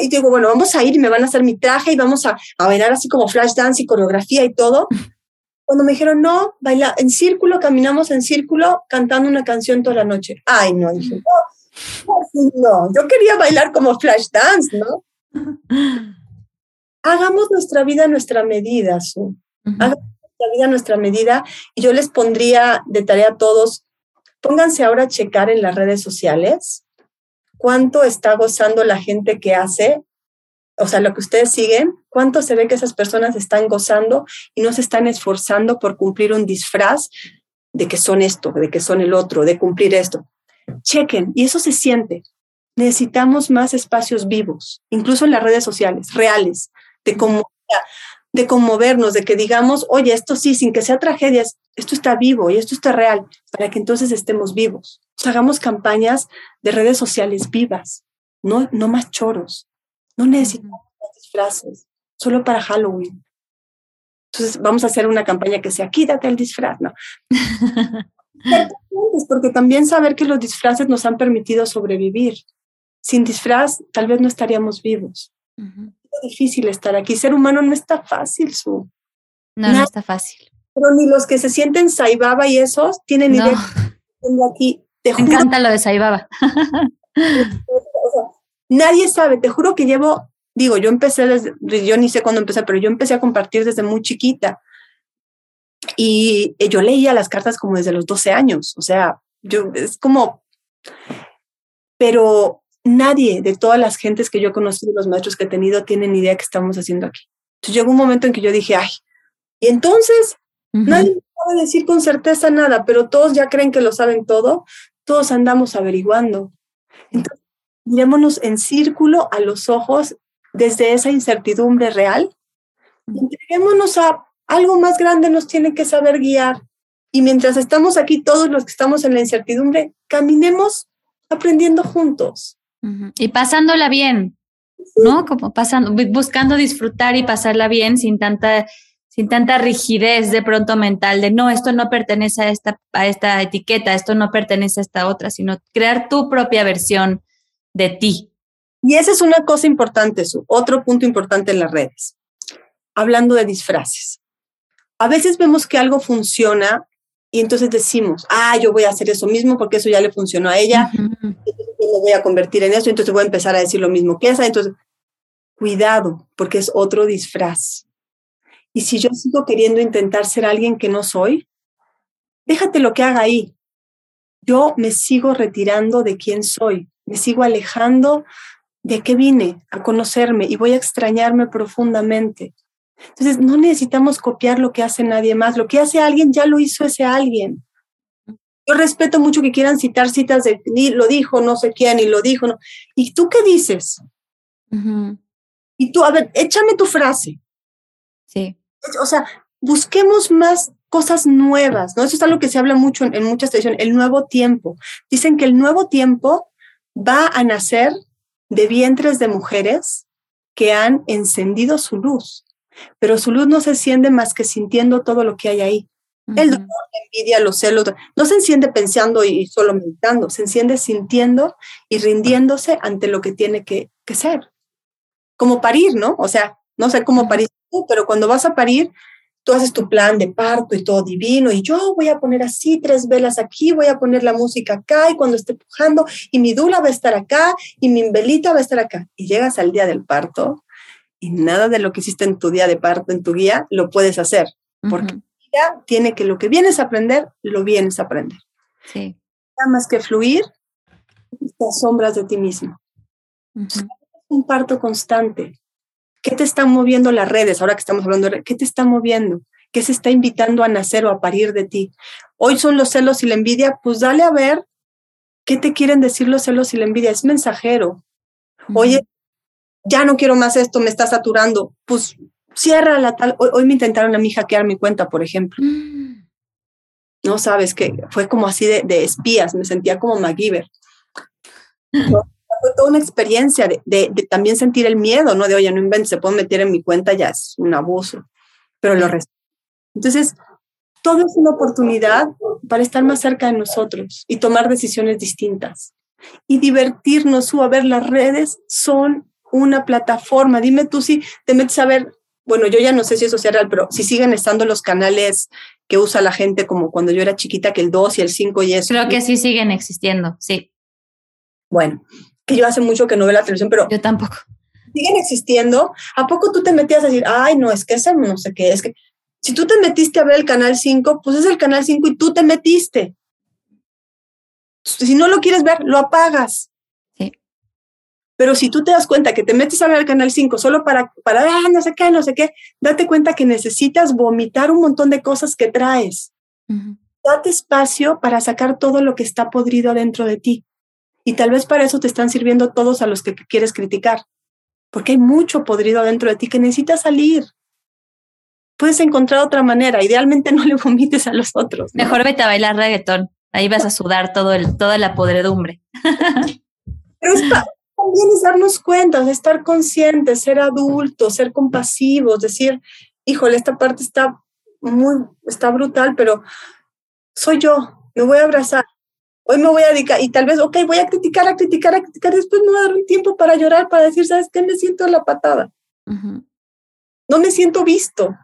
y digo, bueno, vamos a ir y me van a hacer mi traje y vamos a, a bailar así como flash dance y coreografía y todo. [LAUGHS] Cuando me dijeron, no, baila en círculo, caminamos en círculo cantando una canción toda la noche. Ay, no, dije, no, no, yo quería bailar como flash dance, ¿no? Hagamos nuestra vida a nuestra medida, Su. Hagamos nuestra vida a nuestra medida. Y yo les pondría de tarea a todos, pónganse ahora a checar en las redes sociales cuánto está gozando la gente que hace, o sea, lo que ustedes siguen, cuánto se ve que esas personas están gozando y no se están esforzando por cumplir un disfraz de que son esto, de que son el otro, de cumplir esto. Chequen, y eso se siente necesitamos más espacios vivos, incluso en las redes sociales, reales, de, de conmovernos, de que digamos, oye, esto sí, sin que sea tragedias, esto está vivo y esto está real, para que entonces estemos vivos. hagamos campañas de redes sociales vivas, no, no más choros, no necesitamos disfraces, solo para Halloween. Entonces vamos a hacer una campaña que sea, quítate el disfraz, ¿no? [LAUGHS] porque también saber que los disfraces nos han permitido sobrevivir sin disfraz tal vez no estaríamos vivos. Es difícil estar aquí. Ser humano no está fácil, Su. No, no está fácil. Pero ni los que se sienten Saibaba y esos tienen idea. aquí. Me encanta lo de Saibaba. nadie sabe, te juro que llevo, digo, yo empecé desde, yo ni sé cuándo empecé, pero yo empecé a compartir desde muy chiquita. Y yo leía las cartas como desde los 12 años, o sea, yo es como, pero nadie de todas las gentes que yo he conocido, los maestros que he tenido, tienen idea qué estamos haciendo aquí. Entonces llegó un momento en que yo dije, ay, y entonces nadie puede decir con certeza nada, pero todos ya creen que lo saben todo, todos andamos averiguando. Entonces, mirémonos en círculo a los ojos desde esa incertidumbre real entreguémonos a algo más grande nos tiene que saber guiar. Y mientras estamos aquí, todos los que estamos en la incertidumbre, caminemos aprendiendo juntos. Y pasándola bien, ¿no? Como pasando, buscando disfrutar y pasarla bien sin tanta, sin tanta rigidez de pronto mental de no, esto no pertenece a esta, a esta etiqueta, esto no pertenece a esta otra, sino crear tu propia versión de ti. Y esa es una cosa importante, su otro punto importante en las redes. Hablando de disfraces. A veces vemos que algo funciona y entonces decimos, ah, yo voy a hacer eso mismo porque eso ya le funcionó a ella, me voy a convertir en eso, entonces voy a empezar a decir lo mismo que esa. Entonces, cuidado, porque es otro disfraz. Y si yo sigo queriendo intentar ser alguien que no soy, déjate lo que haga ahí. Yo me sigo retirando de quién soy, me sigo alejando de qué vine a conocerme y voy a extrañarme profundamente. Entonces, no necesitamos copiar lo que hace nadie más. Lo que hace alguien ya lo hizo ese alguien. Yo respeto mucho que quieran citar citas de lo dijo no sé quién y lo dijo. No. ¿Y tú qué dices? Y tú, a ver, échame tu frase. Sí. O sea, busquemos más cosas nuevas, ¿no? Eso es algo que se habla mucho en, en muchas tradiciones, el nuevo tiempo. Dicen que el nuevo tiempo va a nacer de vientres de mujeres que han encendido su luz, pero su luz no se enciende más que sintiendo todo lo que hay ahí. El dolor, la envidia, los celos, no se enciende pensando y solo meditando, se enciende sintiendo y rindiéndose ante lo que tiene que, que ser. Como parir, ¿no? O sea, no sé cómo parir tú, pero cuando vas a parir, tú haces tu plan de parto y todo divino, y yo voy a poner así tres velas aquí, voy a poner la música acá, y cuando esté pujando, y mi dula va a estar acá, y mi velita va a estar acá. Y llegas al día del parto, y nada de lo que hiciste en tu día de parto, en tu guía, lo puedes hacer, porque tiene que lo que vienes a aprender, lo vienes a aprender. Sí. Nada más que fluir estas sombras de ti mismo. un parto constante. ¿Qué te están moviendo las redes? Ahora que estamos hablando de ¿qué te está moviendo? ¿Qué se está invitando a nacer o a parir de ti? Hoy son los celos y la envidia, pues dale a ver qué te quieren decir los celos y la envidia. Es mensajero. Oye, ya no quiero más esto, me está saturando, pues cierra la tal. Hoy, me intentaron a mí hackear mi cuenta, por ejemplo. Mm. No sabes que fue como así de, espías, me sentía como MacGyver. fue toda una experiencia de, también sentir el miedo, ¿no? De, oye, no inventes, se pueden meter en mi cuenta, ya es un abuso, pero lo resto. Entonces, todo es una oportunidad para estar más cerca de nosotros y tomar decisiones distintas y divertirnos. O a ver, las redes son una plataforma. Dime tú si te metes a ver, bueno, yo ya no sé si eso sea real, pero si siguen estando los canales que usa la gente como cuando yo era chiquita, que el 2 y el 5 y eso. Creo que sí siguen existiendo, sí. Bueno, que yo hace mucho que no veo la televisión, pero... Yo tampoco. Siguen existiendo. ¿A poco tú te metías a decir, ay, no, es que ese no sé qué, es que... Si tú te metiste a ver el canal 5, pues es el canal 5 y tú te metiste. Si no lo quieres ver, lo apagas. Pero si tú te das cuenta que te metes a ver el canal 5 solo para, para, ah, no sé qué, no sé qué, date cuenta que necesitas vomitar un montón de cosas que traes. Date espacio para sacar todo lo que está podrido dentro de ti. Y tal vez para eso te están sirviendo todos a los que quieres criticar. Porque hay mucho podrido dentro de ti que necesitas salir. Puedes encontrar otra manera. Idealmente no le vomites a los otros. Mejor vete a bailar reggaetón. Ahí vas a sudar todo el, toda la podredumbre. Pero es, también es darnos cuenta, de estar conscientes, ser adultos, ser compasivos, decir, híjole, esta parte está muy, está brutal, pero soy yo, me voy a abrazar. Hoy me voy a dedicar y tal vez, ok, voy a criticar, a criticar, a criticar, después me voy a dar un tiempo para llorar, para decir, ¿sabes qué? Me siento la patada. No me siento visto.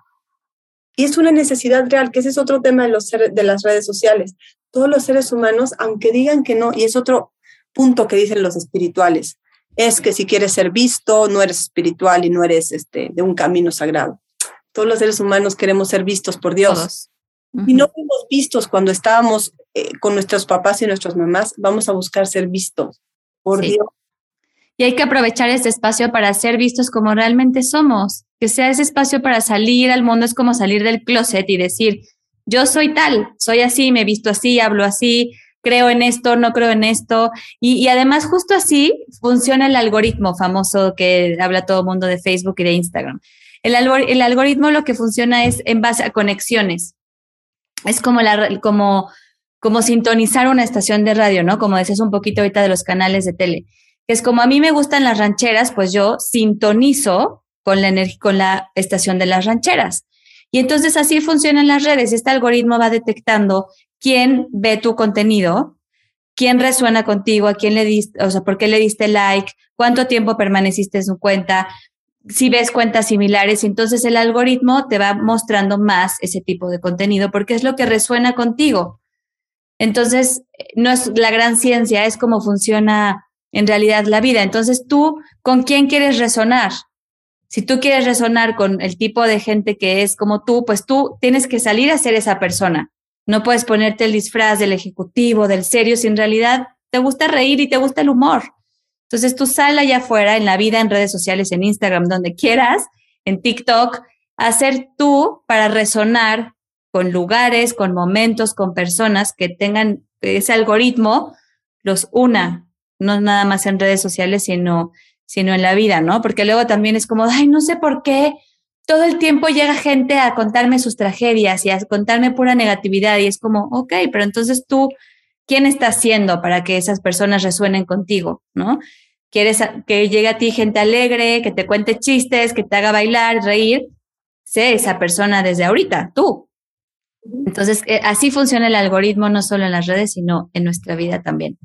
Y es una necesidad real, que ese es otro tema de, los de las redes sociales. Todos los seres humanos, aunque digan que no, y es otro punto que dicen los espirituales. Es que si quieres ser visto, no eres espiritual y no eres este, de un camino sagrado. Todos los seres humanos queremos ser vistos por Dios. Y no fuimos vistos cuando estábamos eh, con nuestros papás y nuestras mamás, vamos a buscar ser vistos por Dios. Y hay que aprovechar este espacio para ser vistos como realmente somos. Que sea ese espacio para salir al mundo es como salir del closet y decir, yo soy tal, soy así, me he visto así, hablo así, creo en esto, no creo en esto. Y, además justo así funciona el algoritmo famoso que habla todo el mundo de Facebook y de Instagram. El, algoritmo lo que funciona es en base a conexiones. Es como, como, como sintonizar una estación de radio, ¿no? Como decías un poquito ahorita de los canales de tele. Es como a mí me gustan las rancheras, pues yo sintonizo con la, con la estación de las rancheras. Y entonces así funcionan las redes. Este algoritmo va detectando quién ve tu contenido, quién resuena contigo, a quién le diste, o sea, por qué le diste like, cuánto tiempo permaneciste en su cuenta, si ves cuentas similares, entonces el algoritmo te va mostrando más ese tipo de contenido porque es lo que resuena contigo. Entonces, no es la gran ciencia, es cómo funciona en realidad la vida. Entonces, tú, ¿con quién quieres resonar? Si tú quieres resonar con el tipo de gente que es como tú, pues tú tienes que salir a ser esa persona. No puedes ponerte el disfraz del ejecutivo, del serio, si en realidad te gusta reír y te gusta el humor. Entonces tú sal allá afuera en la vida, en redes sociales, en Instagram, donde quieras, en TikTok, hacer tú para resonar con lugares, con momentos, con personas que tengan ese algoritmo, los una, no nada más en redes sociales, sino, sino en la vida, ¿no? Porque luego también es como, ay, no sé por qué todo el tiempo llega gente a contarme sus tragedias y a contarme pura negatividad y es como, ok, pero entonces tú, ¿quién está haciendo para que esas personas resuenen contigo? ¿No? ¿Quieres que llegue a ti gente alegre, que te cuente chistes, que te haga bailar, reír? Sé esa persona desde ahorita, tú. Entonces, eh, así funciona el algoritmo no solo en las redes, sino en nuestra vida también.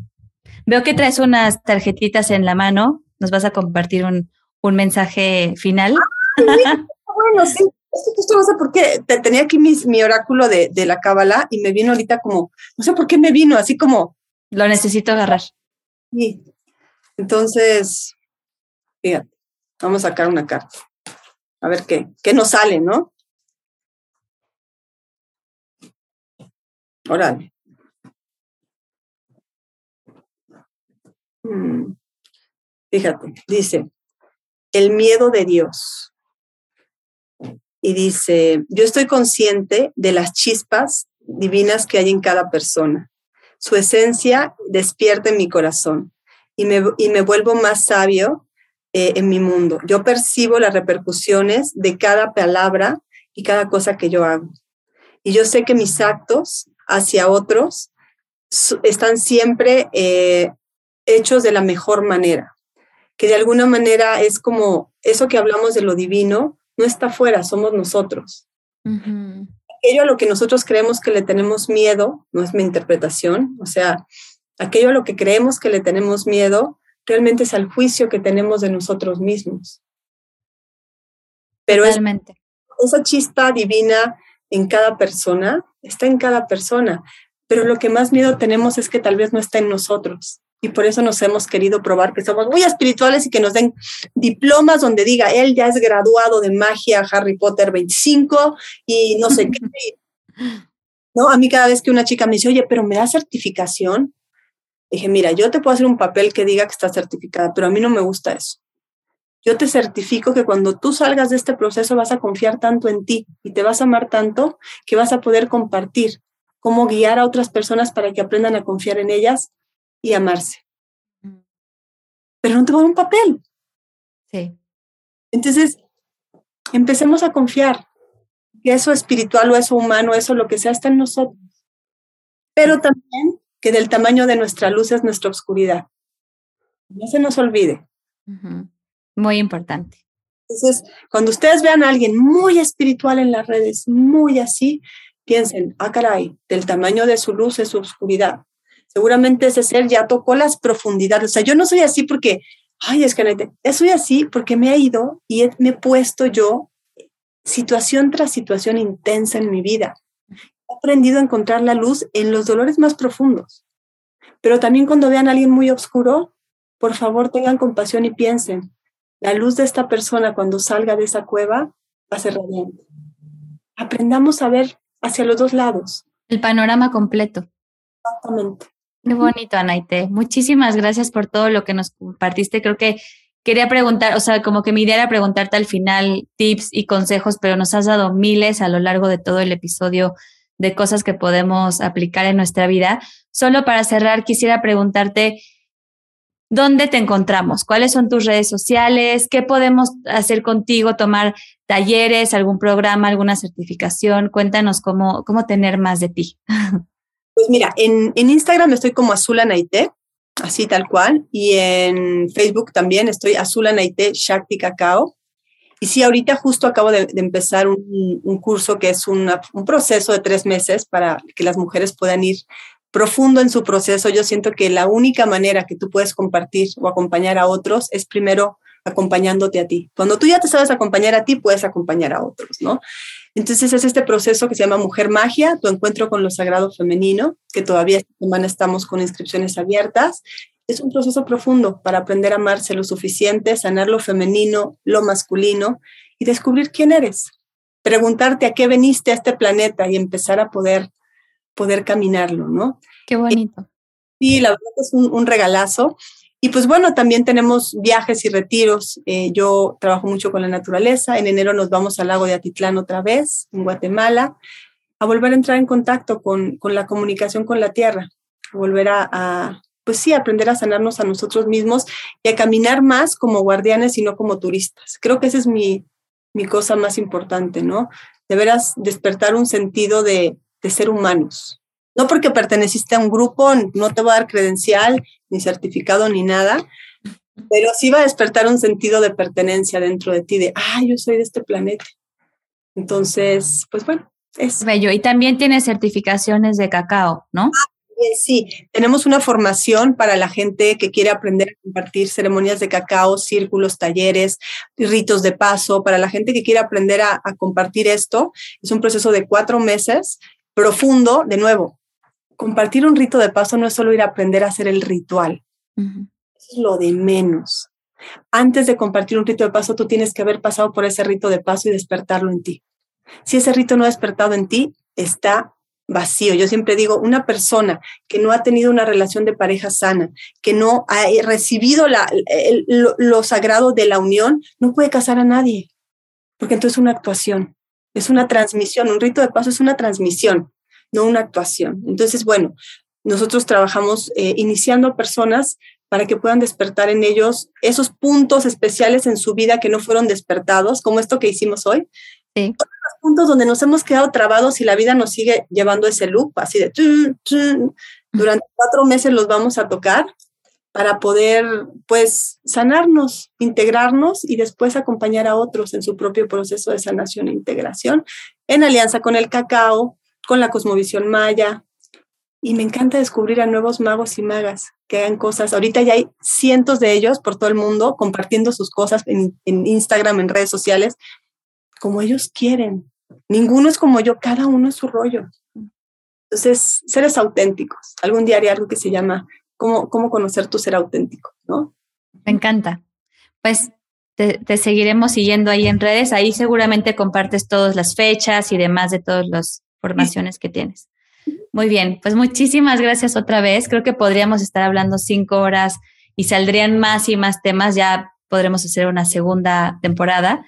Veo que traes unas tarjetitas en la mano. ¿Nos vas a compartir un, un mensaje final? [LAUGHS] bueno, sí. Esto no sé por qué. Tenía aquí mi, oráculo de, la cábala y me vino ahorita como, no sé por qué me vino, así como. Lo necesito agarrar. Sí. Entonces, fíjate, vamos a sacar una carta. A ver qué, qué nos sale, ¿no? Órale. Hmm. Fíjate, dice, el miedo de Dios y dice, yo estoy consciente de las chispas divinas que hay en cada persona. Su esencia despierta en mi corazón y me, y me vuelvo más sabio eh, en mi mundo. Yo percibo las repercusiones de cada palabra y cada cosa que yo hago. Y yo sé que mis actos hacia otros están siempre eh, hechos de la mejor manera, que de alguna manera es como eso que hablamos de lo divino, no está fuera, somos nosotros. Aquello a lo que nosotros creemos que le tenemos miedo, no es mi interpretación, o sea, aquello a lo que creemos que le tenemos miedo, realmente es al juicio que tenemos de nosotros mismos. Pero esa chispa divina en cada persona está en cada persona, pero lo que más miedo tenemos es que tal vez no está en nosotros y por eso nos hemos querido probar que somos muy espirituales y que nos den diplomas donde diga, él ya es graduado de magia Harry Potter 25 y no sé qué. [LAUGHS] ¿No? A mí cada vez que una chica me dice, oye, pero me da certificación, dije, mira, yo te puedo hacer un papel que diga que está certificada, pero a mí no me gusta eso. Yo te certifico que cuando tú salgas de este proceso vas a confiar tanto en ti y te vas a amar tanto que vas a poder compartir cómo guiar a otras personas para que aprendan a confiar en ellas y amarse. Mm. Pero no te un papel. Sí. Entonces, empecemos a confiar que eso espiritual o eso humano, eso lo que sea, está en nosotros. Pero también que del tamaño de nuestra luz es nuestra oscuridad. No se nos olvide. Muy importante. Entonces, cuando ustedes vean a alguien muy espiritual en las redes, muy así, piensen, ah, caray, del tamaño de su luz es su oscuridad seguramente ese ser ya tocó las profundidades. O sea, yo no soy así porque, ay, es que soy así porque me he ido y me he puesto yo situación tras situación intensa en mi vida. He aprendido a encontrar la luz en los dolores más profundos. Pero también cuando vean a alguien muy oscuro, por favor tengan compasión y piensen, la luz de esta persona cuando salga de esa cueva va a ser radiante. Aprendamos a ver hacia los dos lados. El panorama completo. Exactamente. Qué bonito, Anaite. Muchísimas gracias por todo lo que nos compartiste. Creo que quería preguntar, o sea, como que mi idea era preguntarte al final tips y consejos, pero nos has dado miles a lo largo de todo el episodio de cosas que podemos aplicar en nuestra vida. Solo para cerrar, quisiera preguntarte, ¿dónde te encontramos? ¿Cuáles son tus redes sociales? ¿Qué podemos hacer contigo? ¿Tomar talleres, algún programa, alguna certificación? Cuéntanos cómo, cómo tener más de ti. [LAUGHS] Pues mira, en, en Instagram estoy como Azulanaite, así tal cual, y en Facebook también estoy Azulanaite Shakti Cacao. Y sí, ahorita justo acabo de, empezar un, un, curso que es un proceso de tres meses para que las mujeres puedan ir profundo en su proceso. Yo siento que la única manera que tú puedes compartir o acompañar a otros es primero acompañándote a ti. Cuando tú ya te sabes acompañar a ti, puedes acompañar a otros, ¿no? Entonces es este proceso que se llama Mujer Magia, tu encuentro con lo sagrado femenino, que todavía esta semana estamos con inscripciones abiertas. Es un proceso profundo para aprender a amarse lo suficiente, sanar lo femenino, lo masculino y descubrir quién eres. Preguntarte a qué veniste a este planeta y empezar a poder, poder caminarlo, ¿no? Qué bonito. Sí, la verdad es un, un regalazo. Y pues bueno, también tenemos viajes y retiros. Eh, yo trabajo mucho con la naturaleza. En enero nos vamos al lago de Atitlán otra vez, en Guatemala, a volver a entrar en contacto con, con la comunicación con la tierra, volver a, a, pues sí, aprender a sanarnos a nosotros mismos y a caminar más como guardianes y no como turistas. Creo que esa es mi, mi cosa más importante, ¿no? De veras despertar un sentido de, de ser humanos, no porque perteneciste a un grupo, no te va a dar credencial, ni certificado, ni nada, pero sí va a despertar un sentido de pertenencia dentro de ti, de, ah, yo soy de este planeta. Entonces, pues bueno, es. Bello. Y también tiene certificaciones de cacao, ¿no? Ah, sí, tenemos una formación para la gente que quiere aprender a compartir ceremonias de cacao, círculos, talleres, ritos de paso. Para la gente que quiere aprender a, a compartir esto, es un proceso de cuatro meses profundo, de nuevo, compartir un rito de paso no es solo ir a aprender a hacer el ritual, es lo de menos. Antes de compartir un rito de paso, tú tienes que haber pasado por ese rito de paso y despertarlo en ti. Si ese rito no ha despertado en ti, está vacío. Yo siempre digo, una persona que no ha tenido una relación de pareja sana, que no ha recibido la, lo, lo sagrado de la unión, no puede casar a nadie, porque entonces es una actuación, es una transmisión, un rito de paso es una transmisión no una actuación. Entonces, bueno, nosotros trabajamos eh, iniciando a personas para que puedan despertar en ellos esos puntos especiales en su vida que no fueron despertados, como esto que hicimos hoy. Sí. Puntos donde nos hemos quedado trabados y la vida nos sigue llevando ese loop, así de... Durante cuatro meses los vamos a tocar para poder, pues, sanarnos, integrarnos y después acompañar a otros en su propio proceso de sanación e integración, en alianza con el cacao, con la cosmovisión maya. Y me encanta descubrir a nuevos magos y magas que hagan cosas. Ahorita ya hay cientos de ellos por todo el mundo compartiendo sus cosas en, en Instagram, en redes sociales, como ellos quieren. Ninguno es como yo, cada uno es su rollo. Entonces, seres auténticos. Algún día haré algo que se llama cómo, cómo conocer tu ser auténtico, ¿no? Me encanta. Pues te, te, seguiremos siguiendo ahí en redes. Ahí seguramente compartes todas las fechas y demás de todos los formaciones que tienes. Muy bien, pues muchísimas gracias otra vez. Creo que podríamos estar hablando cinco horas y saldrían más y más temas. Ya podremos hacer una segunda temporada.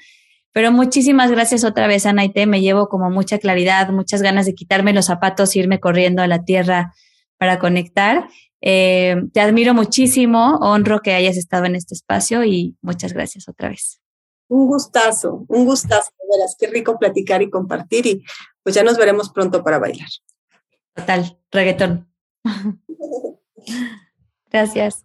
Pero muchísimas gracias otra vez, Ana te Me llevo como mucha claridad, muchas ganas de quitarme los zapatos e irme corriendo a la tierra para conectar. Eh, te admiro muchísimo, honro que hayas estado en este espacio y muchas gracias otra vez. Un gustazo, un gustazo, verás, qué rico platicar y compartir y pues ya nos veremos pronto para bailar. Total, reggaetón. [LAUGHS] gracias.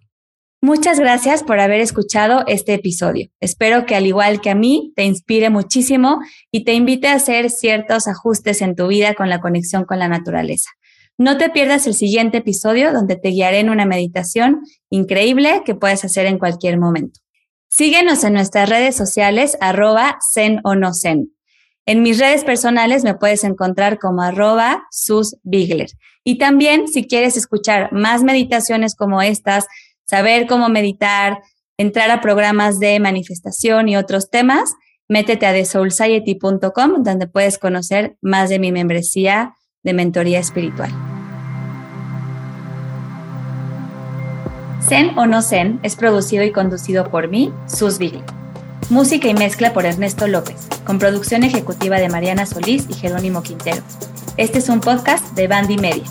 Muchas gracias por haber escuchado este episodio. Espero que al igual que a mí, te inspire muchísimo y te invite a hacer ciertos ajustes en tu vida con la conexión con la naturaleza. No te pierdas el siguiente episodio donde te guiaré en una meditación increíble que puedes hacer en cualquier momento. Síguenos en nuestras redes sociales arroba zen o no zen. En mis redes personales me puedes encontrar como arroba susbigler. Y también si quieres escuchar más meditaciones como estas, saber cómo meditar, entrar a programas de manifestación y otros temas, métete a thesoulsociety.com donde puedes conocer más de mi membresía de mentoría espiritual. Zen o no Zen es producido y conducido por mí, Sus Bigler. Música y mezcla por Ernesto López, con producción ejecutiva de Mariana Solís y Jerónimo Quintero. Este es un podcast de Bandy Media.